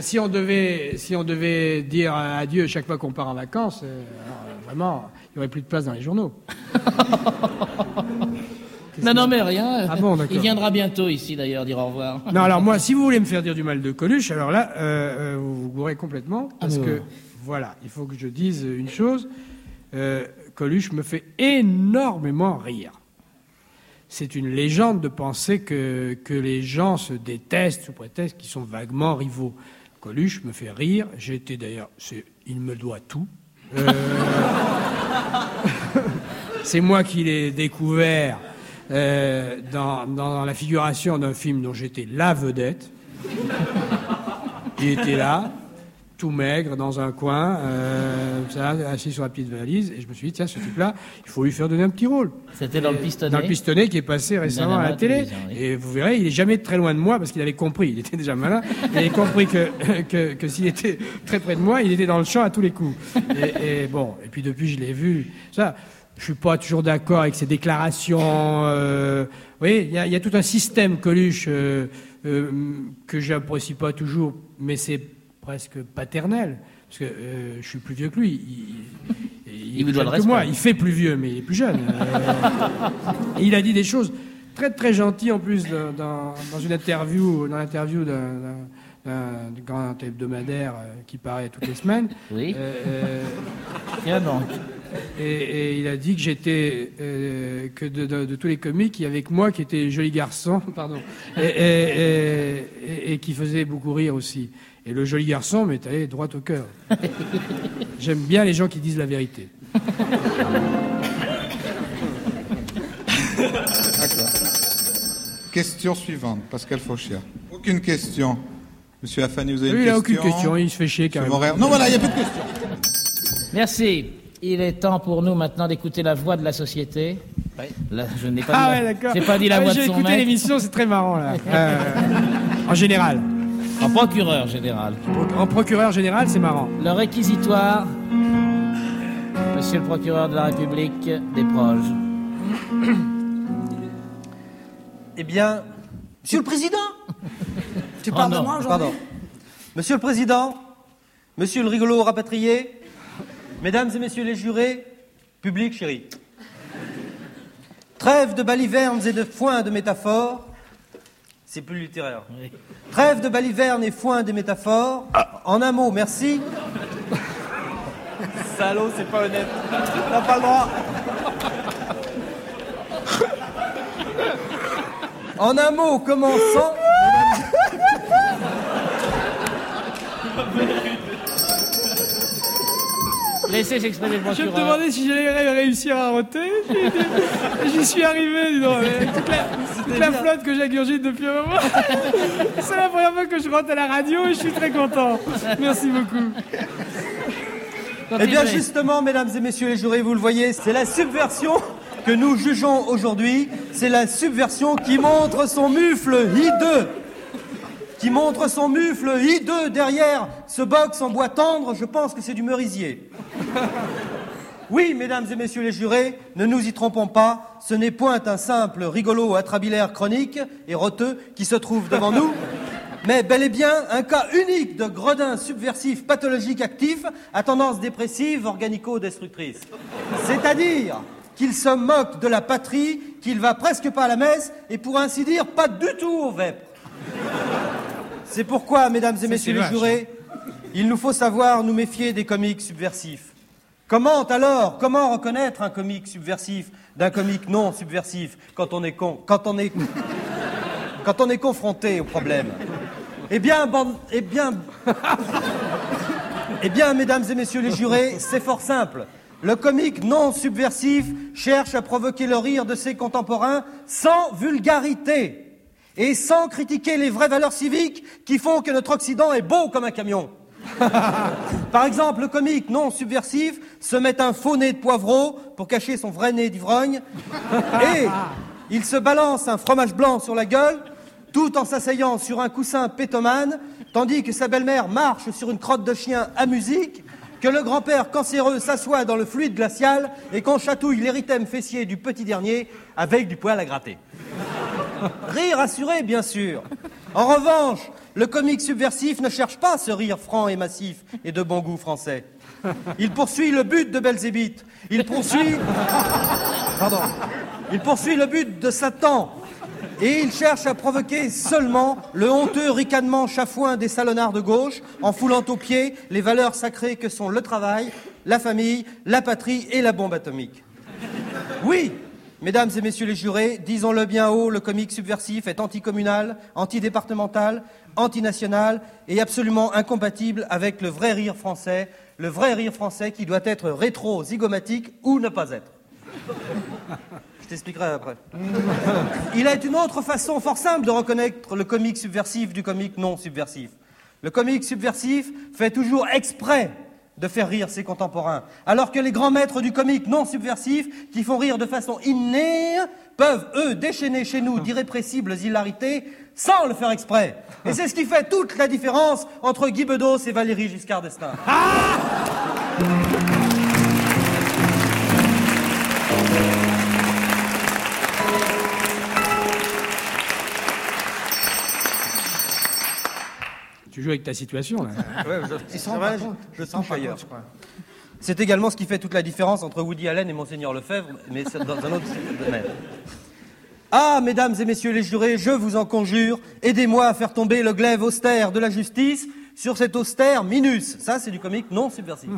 si on devait si on devait dire adieu chaque fois qu'on part en vacances, euh, alors, vraiment, il y aurait plus de place dans les journaux. Non, non, mais rien. Ah bon. Il viendra bientôt ici d'ailleurs dire au revoir. Non, alors moi, si vous voulez me faire dire du mal de Coluche, alors là, euh, euh, vous vous gourrez complètement, parce Ah, mais que voilà, il faut que je dise une chose. Euh, Coluche me fait énormément rire. C'est une légende de penser que, les gens se détestent sous prétexte qu'ils sont vaguement rivaux. Coluche me fait rire. J'ai été d'ailleurs, il me doit tout. Euh, c'est moi qui l'ai découvert euh, dans, dans la figuration d'un film dont j'étais la vedette. Il était là, tout maigre, dans un coin, euh, ça, assis sur la petite valise, et je me suis dit, tiens, ce type-là, il faut lui faire donner un petit rôle. C'était dans le Et- pistonné. Dans le pistonné qui est passé récemment à la télé. oui. Et vous verrez, il est jamais très loin de moi parce qu'il avait compris, il était déjà malin, il avait compris que, que, que s'il était très près de moi, il était dans le champ à tous les coups. Et, et bon, et puis depuis, je l'ai vu. Ça, je suis pas toujours d'accord avec ses déclarations. euh, vous voyez, il y, a- il y a tout un système Coluche euh, euh, que j'apprécie pas toujours, mais c'est presque paternel. Parce que euh, je suis plus vieux que lui. Il, il, vous doit le que moi. respect. Il fait plus vieux, mais il est plus jeune. Euh, et il a dit des choses très très gentilles en plus dans, dans- dans une interview, dans l'interview d'un, grand hebdomadaire euh, qui paraît toutes les semaines. Oui. Euh, euh, donc. et, et il a dit que j'étais euh, que de, de- de tous les comiques, il y avait que moi qui était joli garçon, pardon, et, et- et- et- et qui faisait beaucoup rire aussi. Et le joli garçon m'est allé droit au cœur. J'aime bien les gens qui disent la vérité. Question suivante, Pascal Fauchia. Aucune question. Monsieur Afani, vous avez Lui, une il n'a aucune question, il se fait chier carrément. Non, voilà, il n'y a plus de questions. Merci. Il est temps pour nous maintenant d'écouter la voix de la société. Là, je n'ai pas, Ah dit ouais, la- d'accord. j'ai pas dit la Ah, voix de J'ai son écouté maître. l'émission, c'est très marrant là. Euh, en général. En procureur général. En procureur général, c'est marrant. Le réquisitoire. Monsieur le procureur de la République des Proches. Eh bien, Monsieur le Président Tu Oh parles de moi aujourd'hui Pardon. Monsieur le Président, Monsieur le rigolo rapatrié, Mesdames et Messieurs les jurés, public chéri. Trêve de balivernes et de foin de métaphores. C'est plus littéraire. Oui. Trêve de balivernes et foin de métaphores. En un mot, merci. Salaud, c'est pas honnête. T'as pas le droit. En un mot, commençant. Laissez s'exprimer le Je me procureur. demandais si j'allais réussir à roter. J'y suis arrivé, dis donc. avec Toute la, toute la flotte que j'ingurgite depuis un moment. C'est la première fois que je rentre à la radio et je suis très content. Merci beaucoup. Eh bien, justement, mesdames et messieurs les jurés, vous le voyez, c'est la subversion que nous jugeons aujourd'hui. C'est la subversion qui montre son mufle hideux. Qui montre son mufle hideux derrière ce box en bois tendre. Je pense que c'est du merisier. Oui, mesdames et messieurs les jurés, ne nous y trompons pas, ce n'est point un simple rigolo atrabilaire chronique et roteux qui se trouve devant nous, mais bel et bien un cas unique de gredin subversif pathologique actif à tendance dépressive organico-destructrice. C'est-à-dire qu'il se moque de la patrie, qu'il va presque pas à la messe et pour ainsi dire pas du tout au vêpres. C'est pourquoi, mesdames et messieurs les jurés, il nous faut savoir nous méfier des comiques subversifs. Comment alors, comment reconnaître un comique subversif d'un comique non subversif quand on est con, quand on est, quand on est confronté au problème? Eh bien, bande- eh bien, eh bien, mesdames et messieurs les jurés, c'est fort simple. Le comique non subversif cherche à provoquer le rire de ses contemporains sans vulgarité et sans critiquer les vraies valeurs civiques qui font que notre Occident est beau comme un camion. Par exemple, le comique non subversif se met un faux nez de poivreau pour cacher son vrai nez d'ivrogne et il se balance un fromage blanc sur la gueule tout en s'asseyant sur un coussin pétomane tandis que sa belle-mère marche sur une crotte de chien à musique que le grand-père cancéreux s'assoit dans le fluide glacial et qu'on chatouille l'érythème fessier du petit dernier avec du poil à gratter. Rire assuré, bien sûr. En revanche, le comique subversif ne cherche pas ce rire franc et massif et de bon goût français. Il poursuit le but de Belzébuth. Il poursuit. Pardon. Il poursuit le but de Satan. Et il cherche à provoquer seulement le honteux ricanement chafouin des salonnards de gauche en foulant aux pieds les valeurs sacrées que sont le travail, la famille, la patrie et la bombe atomique. Oui, mesdames et messieurs les jurés, disons-le bien haut, le comique subversif est anticommunal, antidépartemental, antinational et absolument incompatible avec le vrai rire français, le vrai rire français qui doit être rétro-zygomatique ou ne pas être. Je t'expliquerai après. Il est une autre façon fort simple de reconnaître le comique subversif du comique non subversif. Le comique subversif fait toujours exprès de faire rire ses contemporains, alors que les grands maîtres du comique non subversif, qui font rire de façon innée, peuvent, eux, déchaîner chez nous d'irrépressibles hilarités sans le faire exprès. Et c'est ce qui fait toute la différence entre Guy Bedos et Valérie Giscard d'Estaing. Tu joues avec ta situation, là. Ouais, je, Ils c'est s'en rendent vrai, pas je ailleurs. C'est également ce qui fait toute la différence entre Woody Allen et Monseigneur Lefebvre, mais c'est dans un autre domaine. Ah, mesdames et messieurs les jurés, je vous en conjure, aidez-moi à faire tomber le glaive austère de la justice sur cet austère minus. Ça, c'est du comique non subversif.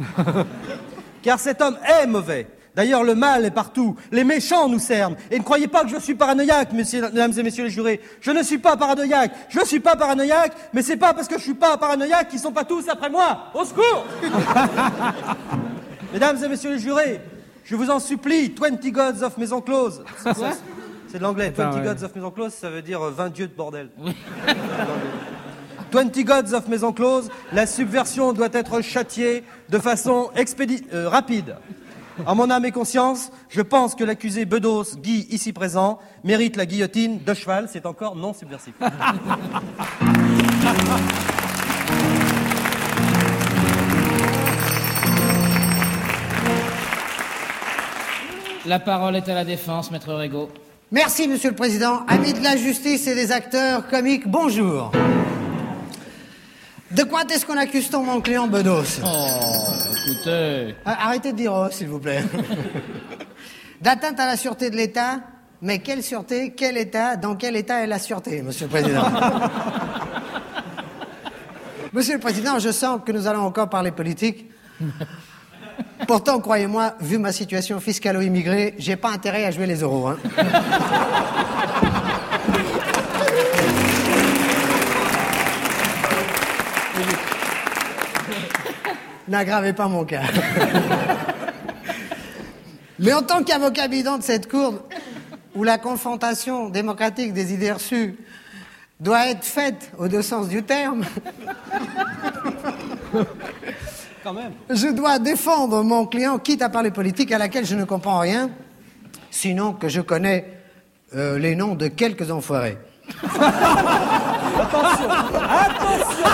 Car cet homme est mauvais. D'ailleurs, le mal est partout. Les méchants nous cernent. Et ne croyez pas que je suis paranoïaque, messieurs, mesdames et messieurs les jurés. Je ne suis pas paranoïaque. Je suis pas paranoïaque, mais c'est pas parce que je suis pas paranoïaque qu'ils sont pas tous après moi. Au secours! Mesdames et messieurs les jurés, je vous en supplie, 20 gods of maison close. C'est de l'anglais. 20 Attends, ouais. gods of maison close, ça veut dire euh, 20 dieux de bordel. 20 gods of maison close, la subversion doit être châtiée de façon expédi- euh, rapide. En mon âme et conscience, je pense que l'accusé Bedos, Guy, ici présent, mérite la guillotine de cheval. C'est encore non subversif. La parole est à la défense, maître Régaud. Merci, Monsieur le Président. Amis de la justice et des acteurs comiques, bonjour. De quoi est-ce qu'on accuse ton mon client Bedos? Oh, écoutez. Ah, Arrêtez de dire oh, s'il vous plaît. D'atteinte à la sûreté de l'État Mais quelle sûreté Quel État Dans quel État est la sûreté, Monsieur le Président? Monsieur le Président, je sens que nous allons encore parler politique. Pourtant, croyez-moi, vu ma situation fiscalo-immigrée, j'ai pas intérêt à jouer les euros. Hein. N'aggravez pas mon cas. Mais en tant qu'avocat bidon de cette cour, où la confrontation démocratique des idées reçues doit être faite au deux sens du terme, Quand même. je dois défendre mon client, quitte à parler politique à laquelle je ne comprends rien, sinon que je connais euh, les noms de quelques enfoirés. Attention, attention,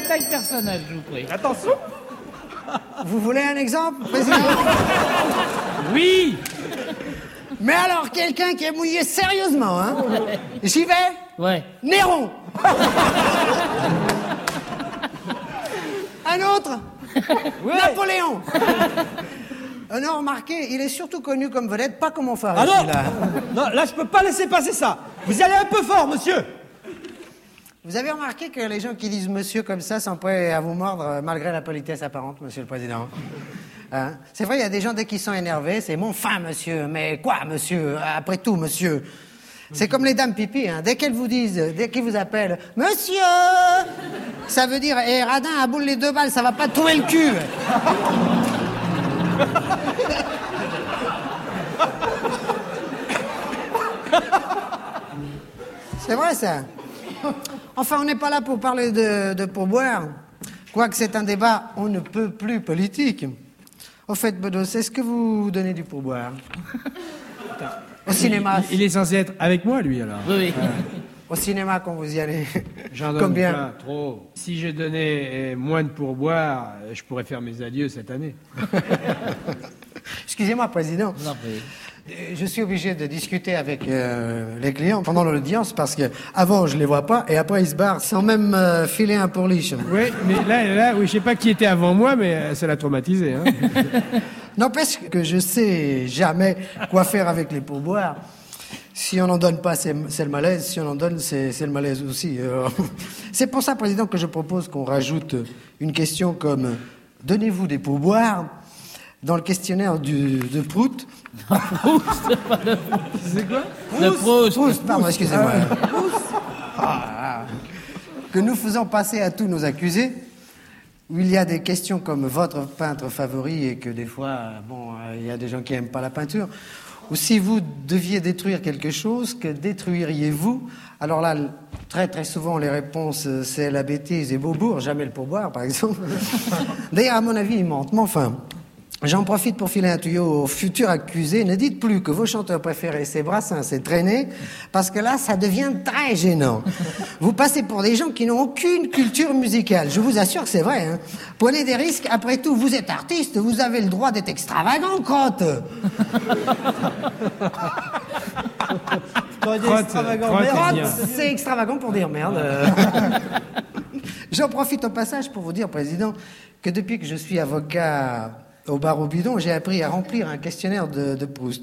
Taille personnage, je vous prie. attention. Vous voulez un exemple, président? Oui Mais alors, quelqu'un qui est mouillé sérieusement, hein? J'y vais? Ouais. Néron Un autre? Napoléon Euh, Non, remarquez, il est surtout connu comme vedette, pas comme enfoiré. Ah non celui-là. Non, là, je peux pas laisser passer ça. Vous y allez un peu fort, monsieur. Vous avez remarqué que les gens qui disent monsieur comme ça sont prêts à vous mordre euh, malgré la politesse apparente, monsieur le président? Hein? C'est vrai, il y a des gens, dès qu'ils sont énervés, c'est mon fin, monsieur. Mais quoi, monsieur? Après tout, monsieur. C'est comme les dames pipi, hein. dès qu'elles vous disent, dès qu'ils vous appellent, monsieur! Ça veut dire, hé, radin, à boule les deux balles, ça va pas te trouver le cul! C'est vrai, ça Enfin, on n'est pas là pour parler de, de pourboire. Quoique c'est un débat, on ne peut plus politique. Au fait, Bedos, est-ce que vous donnez du pourboire Au cinéma Il est censé être avec moi, lui, alors. Oui, oui. Au cinéma, quand vous y allez J'en donne Combien pas trop. Si je donnais euh, moins de pourboire, euh, je pourrais faire mes adieux cette année. Excusez-moi, Président. Je suis obligé de discuter avec euh, les clients pendant l'audience parce que avant je les vois pas et après ils se barrent sans même euh, filer un pourliche. Oui, mais là, là, oui, je sais pas qui était avant moi, mais euh, ça l'a traumatisé. Hein. N'empêche que je sais jamais quoi faire avec les pourboires. Si on n'en donne pas, c'est le malaise. Si on en donne, c'est le malaise aussi. Euh, C'est pour ça, Président, que je propose qu'on rajoute une question comme Donnez-vous des pourboires dans le questionnaire du, de Prout. C'est quoi Proust. Proust, pardon, excusez-moi. Ah, que nous faisons passer à tous nos accusés, où il y a des questions comme votre peintre favori et que des fois, bon, euh, il y a des gens qui n'aiment pas la peinture, ou si vous deviez détruire quelque chose, que détruiriez-vous Alors là, très très souvent, les réponses, euh, c'est la bêtise et Beaubourg, jamais le pourboire, par exemple. D'ailleurs, à mon avis, ils mentent, mais enfin... J'en profite pour filer un tuyau aux futurs accusés. Ne dites plus que vos chanteurs préférés, c'est Brassens, c'est Traîné, parce que là, ça devient très gênant. Vous passez pour des gens qui n'ont aucune culture musicale. Je vous assure que c'est vrai. Hein. Prenez des risques. Après tout, vous êtes artiste, vous avez le droit d'être extravagant, crotte. C'est extravagant pour dire merde. J'en profite au passage pour vous dire, Président, que depuis que je suis avocat au bar au bidon, j'ai appris à remplir un questionnaire de, de Proust.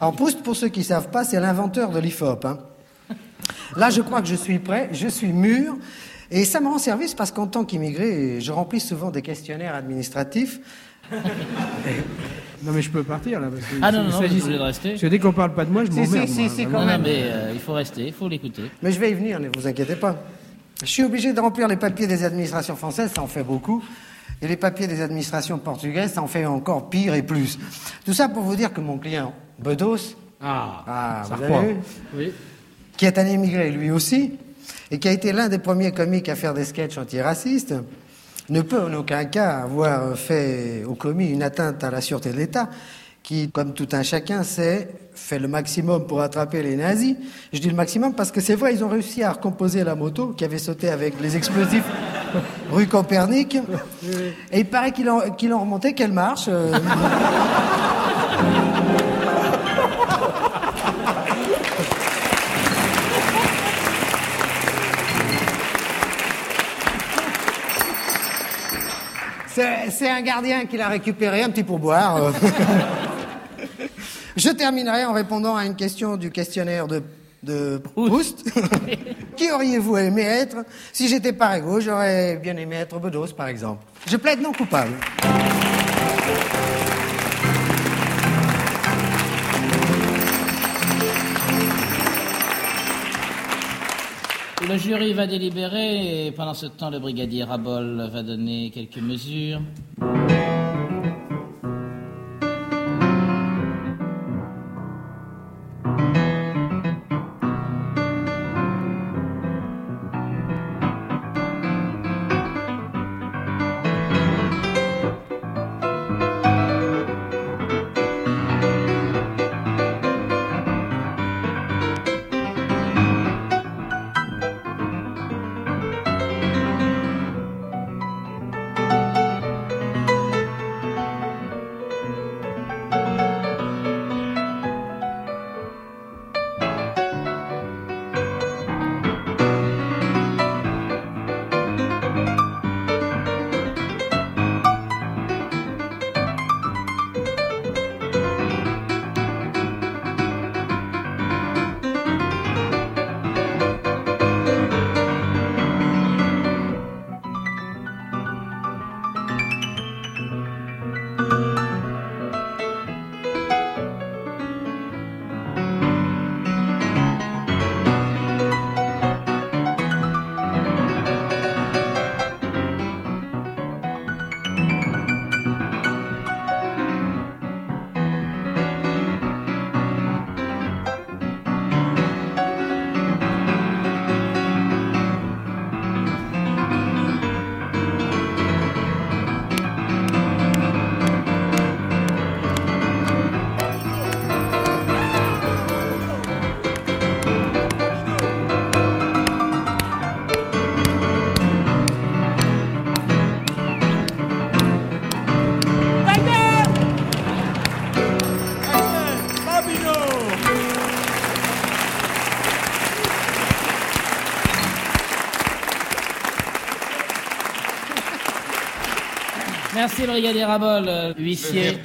Alors Proust, pour ceux qui ne savent pas, c'est l'inventeur de l'IFOP. hein. Là, je crois que je suis prêt, je suis mûr, et ça me rend service parce qu'en tant qu'immigré, je remplis souvent des questionnaires administratifs. Non, mais je peux partir, là. Parce que Ah non, non, non, vous de rester. Parce que dès qu'on parle pas de moi, je Si, m'emmerde. si, si, si, Vraiment. quand Non, non, même. mais euh, il faut rester, il faut l'écouter. Mais je vais y venir, ne vous inquiétez pas. Je suis obligé de remplir les papiers des administrations françaises, ça en fait beaucoup. Et les papiers des administrations portugaises, ça en fait encore pire et plus. Tout ça pour vous dire que mon client, Bedos, Ah, Ah, ça vous reprend. avez vu Oui. qui est un émigré lui aussi, et qui a été l'un des premiers comiques à faire des sketchs antiracistes, ne peut en aucun cas avoir fait au commis une atteinte à la sûreté de l'État, qui, comme tout un chacun sait, fait le maximum pour attraper les nazis. Je dis le maximum parce que c'est vrai, ils ont réussi à recomposer la moto qui avait sauté avec les explosifs rue Copernic. Et il paraît qu'ils l'ont l'ont remonté, qu'elle marche. euh. C'est c'est un gardien qui l'a récupéré, un petit pourboire. Je terminerai en répondant à une question du questionnaire de, de Proust. qui auriez-vous aimé être Si j'étais pas égaux, j'aurais bien aimé être Bedos, par exemple. Je plaide non coupable. Le jury va délibérer et pendant ce temps, le brigadier Rabol va donner quelques mesures. Merci, le brigadier Rabol. Huissier.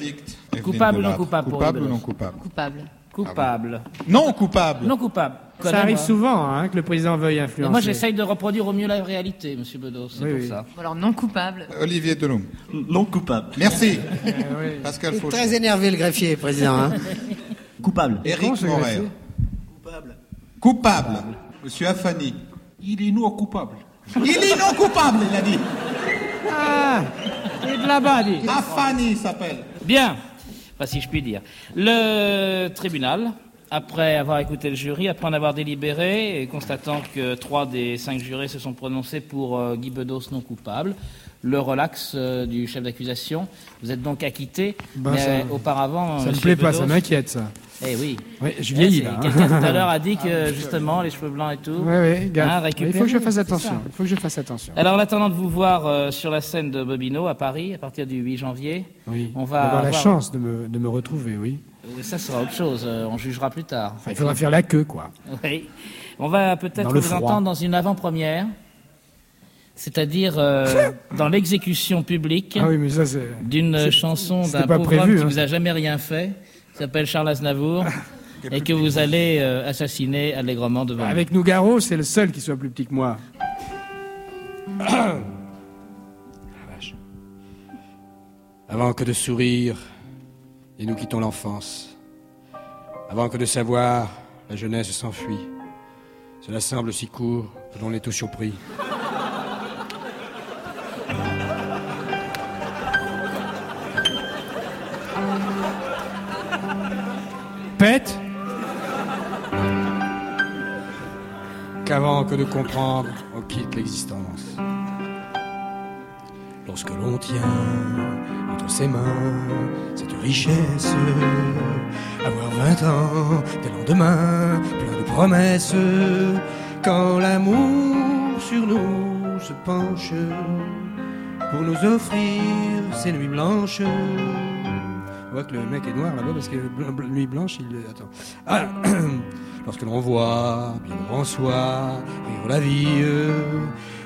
Coupable ou non coupable pour Coupable le ou non coupable Coupable. Coupable. Non coupable. Non coupable. Ça arrive moi. souvent hein, que le président veuille influencer. moi, j'essaye de reproduire au mieux la réalité, monsieur Bedos, c'est Oui, pour oui. ça. Alors non coupable. Olivier Delhomme. Non coupable. Merci. oui. Pascal Il est Fauché. très énervé, le greffier, président. hein. Coupable. Éric Morer. Coupable. Coupable. Monsieur Afani. Il est non coupable. Il est non coupable, il a dit. Ah, de là-bas, dit. Afani s'appelle. Bien, si je puis dire. Le tribunal, après avoir écouté le jury, après en avoir délibéré, et constatant que trois des cinq jurés se sont prononcés pour euh, Guy Bedos non coupable, le relax euh, du chef d'accusation, vous êtes donc acquitté, Ben, mais ça- euh, auparavant... Ça me plaît pas, ça m'inquiète, ça. Eh oui. Oui, je Eh, vieillis, là. hein. Quelqu'un tout à l'heure a dit que, justement, les cheveux blancs et tout... Oui, oui, hein, il faut que je fasse attention. Il faut que je fasse attention. Alors, en attendant de vous voir euh, sur la scène de Bobino à Paris, à partir du 8 janvier, Oui. on va avoir la chance de me, de me retrouver, oui. euh, ça sera autre chose, on jugera plus tard. Enfin, il faudra faire la queue, quoi. Oui. On va peut-être vous entendre dans une avant-première, c'est-à-dire euh, dans l'exécution publique Ah oui, d'une chanson d'un pauvre prévu, homme qui hein. vous a jamais rien fait, qui s'appelle Charles Aznavour, et que vous allez euh, assassiner allègrement devant. Avec Nougaro, c'est le seul qui soit plus petit que moi. Ah, vache. Avant que de sourire, et nous quittons l'enfance. Avant que de savoir, la jeunesse s'enfuit. Cela semble si court que l'on est tout surpris. Qu'avant que de comprendre, on quitte l'existence. Lorsque l'on tient entre ses mains cette richesse, avoir vingt ans, des lendemains, plein de promesses, quand l'amour sur nous se penche pour nous offrir ces nuits blanches. On voit que le mec est noir là-bas parce que nuit blanche, il. Attends. Ah, lorsque l'on voit bien en soi vivre la vie, euh,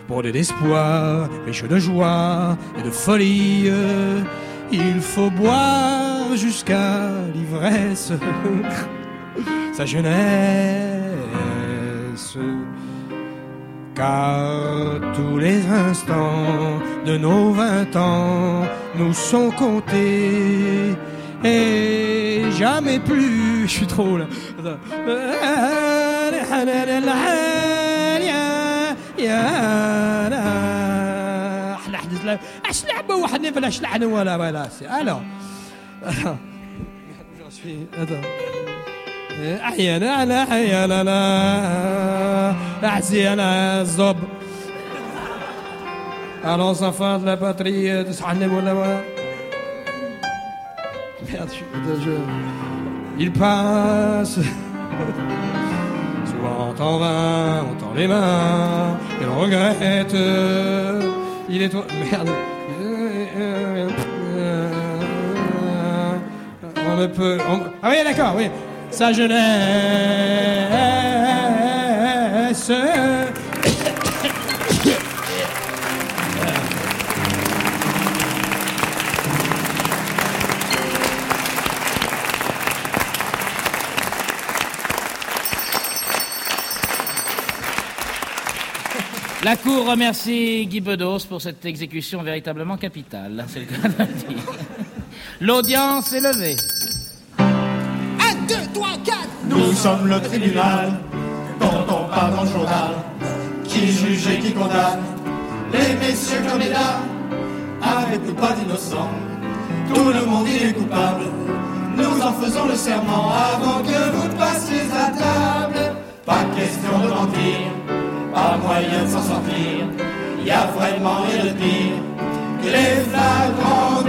bordée d'espoir, riche de joie et de folie, euh, il faut boire jusqu'à l'ivresse sa jeunesse. Car tous les instants de nos vingt ans nous sont comptés et jamais plus. Je suis trop là. Alors, لعبه واحد في الاشلعن ولا بلاسي ألو أحيانا على أحيانا لا احسي على الزب ألو صفات لا باتري تسعن ولا Il passe. Souvent en vain, on tend les mains, et l'on regrette. Il est toi. Merde. On ne peut. on- Ah oui, d'accord, oui. Sa jeunesse. La Cour remercie Guy Bedos pour cette exécution véritablement capitale. C'est le cas de le dire. L'audience est levée. 1, 2, 3, 4 Nous sommes le tribunal dont on parle dans le journal, qui juge et qui condamne? Les messieurs comme les dames, avec ou pas d'innocents. Tout le monde y est coupable. Nous en faisons le serment avant que vous passiez à table. Pas question de mentir, pas moyen de s'en sortir. Y a vraiment rien de pire que les flagrants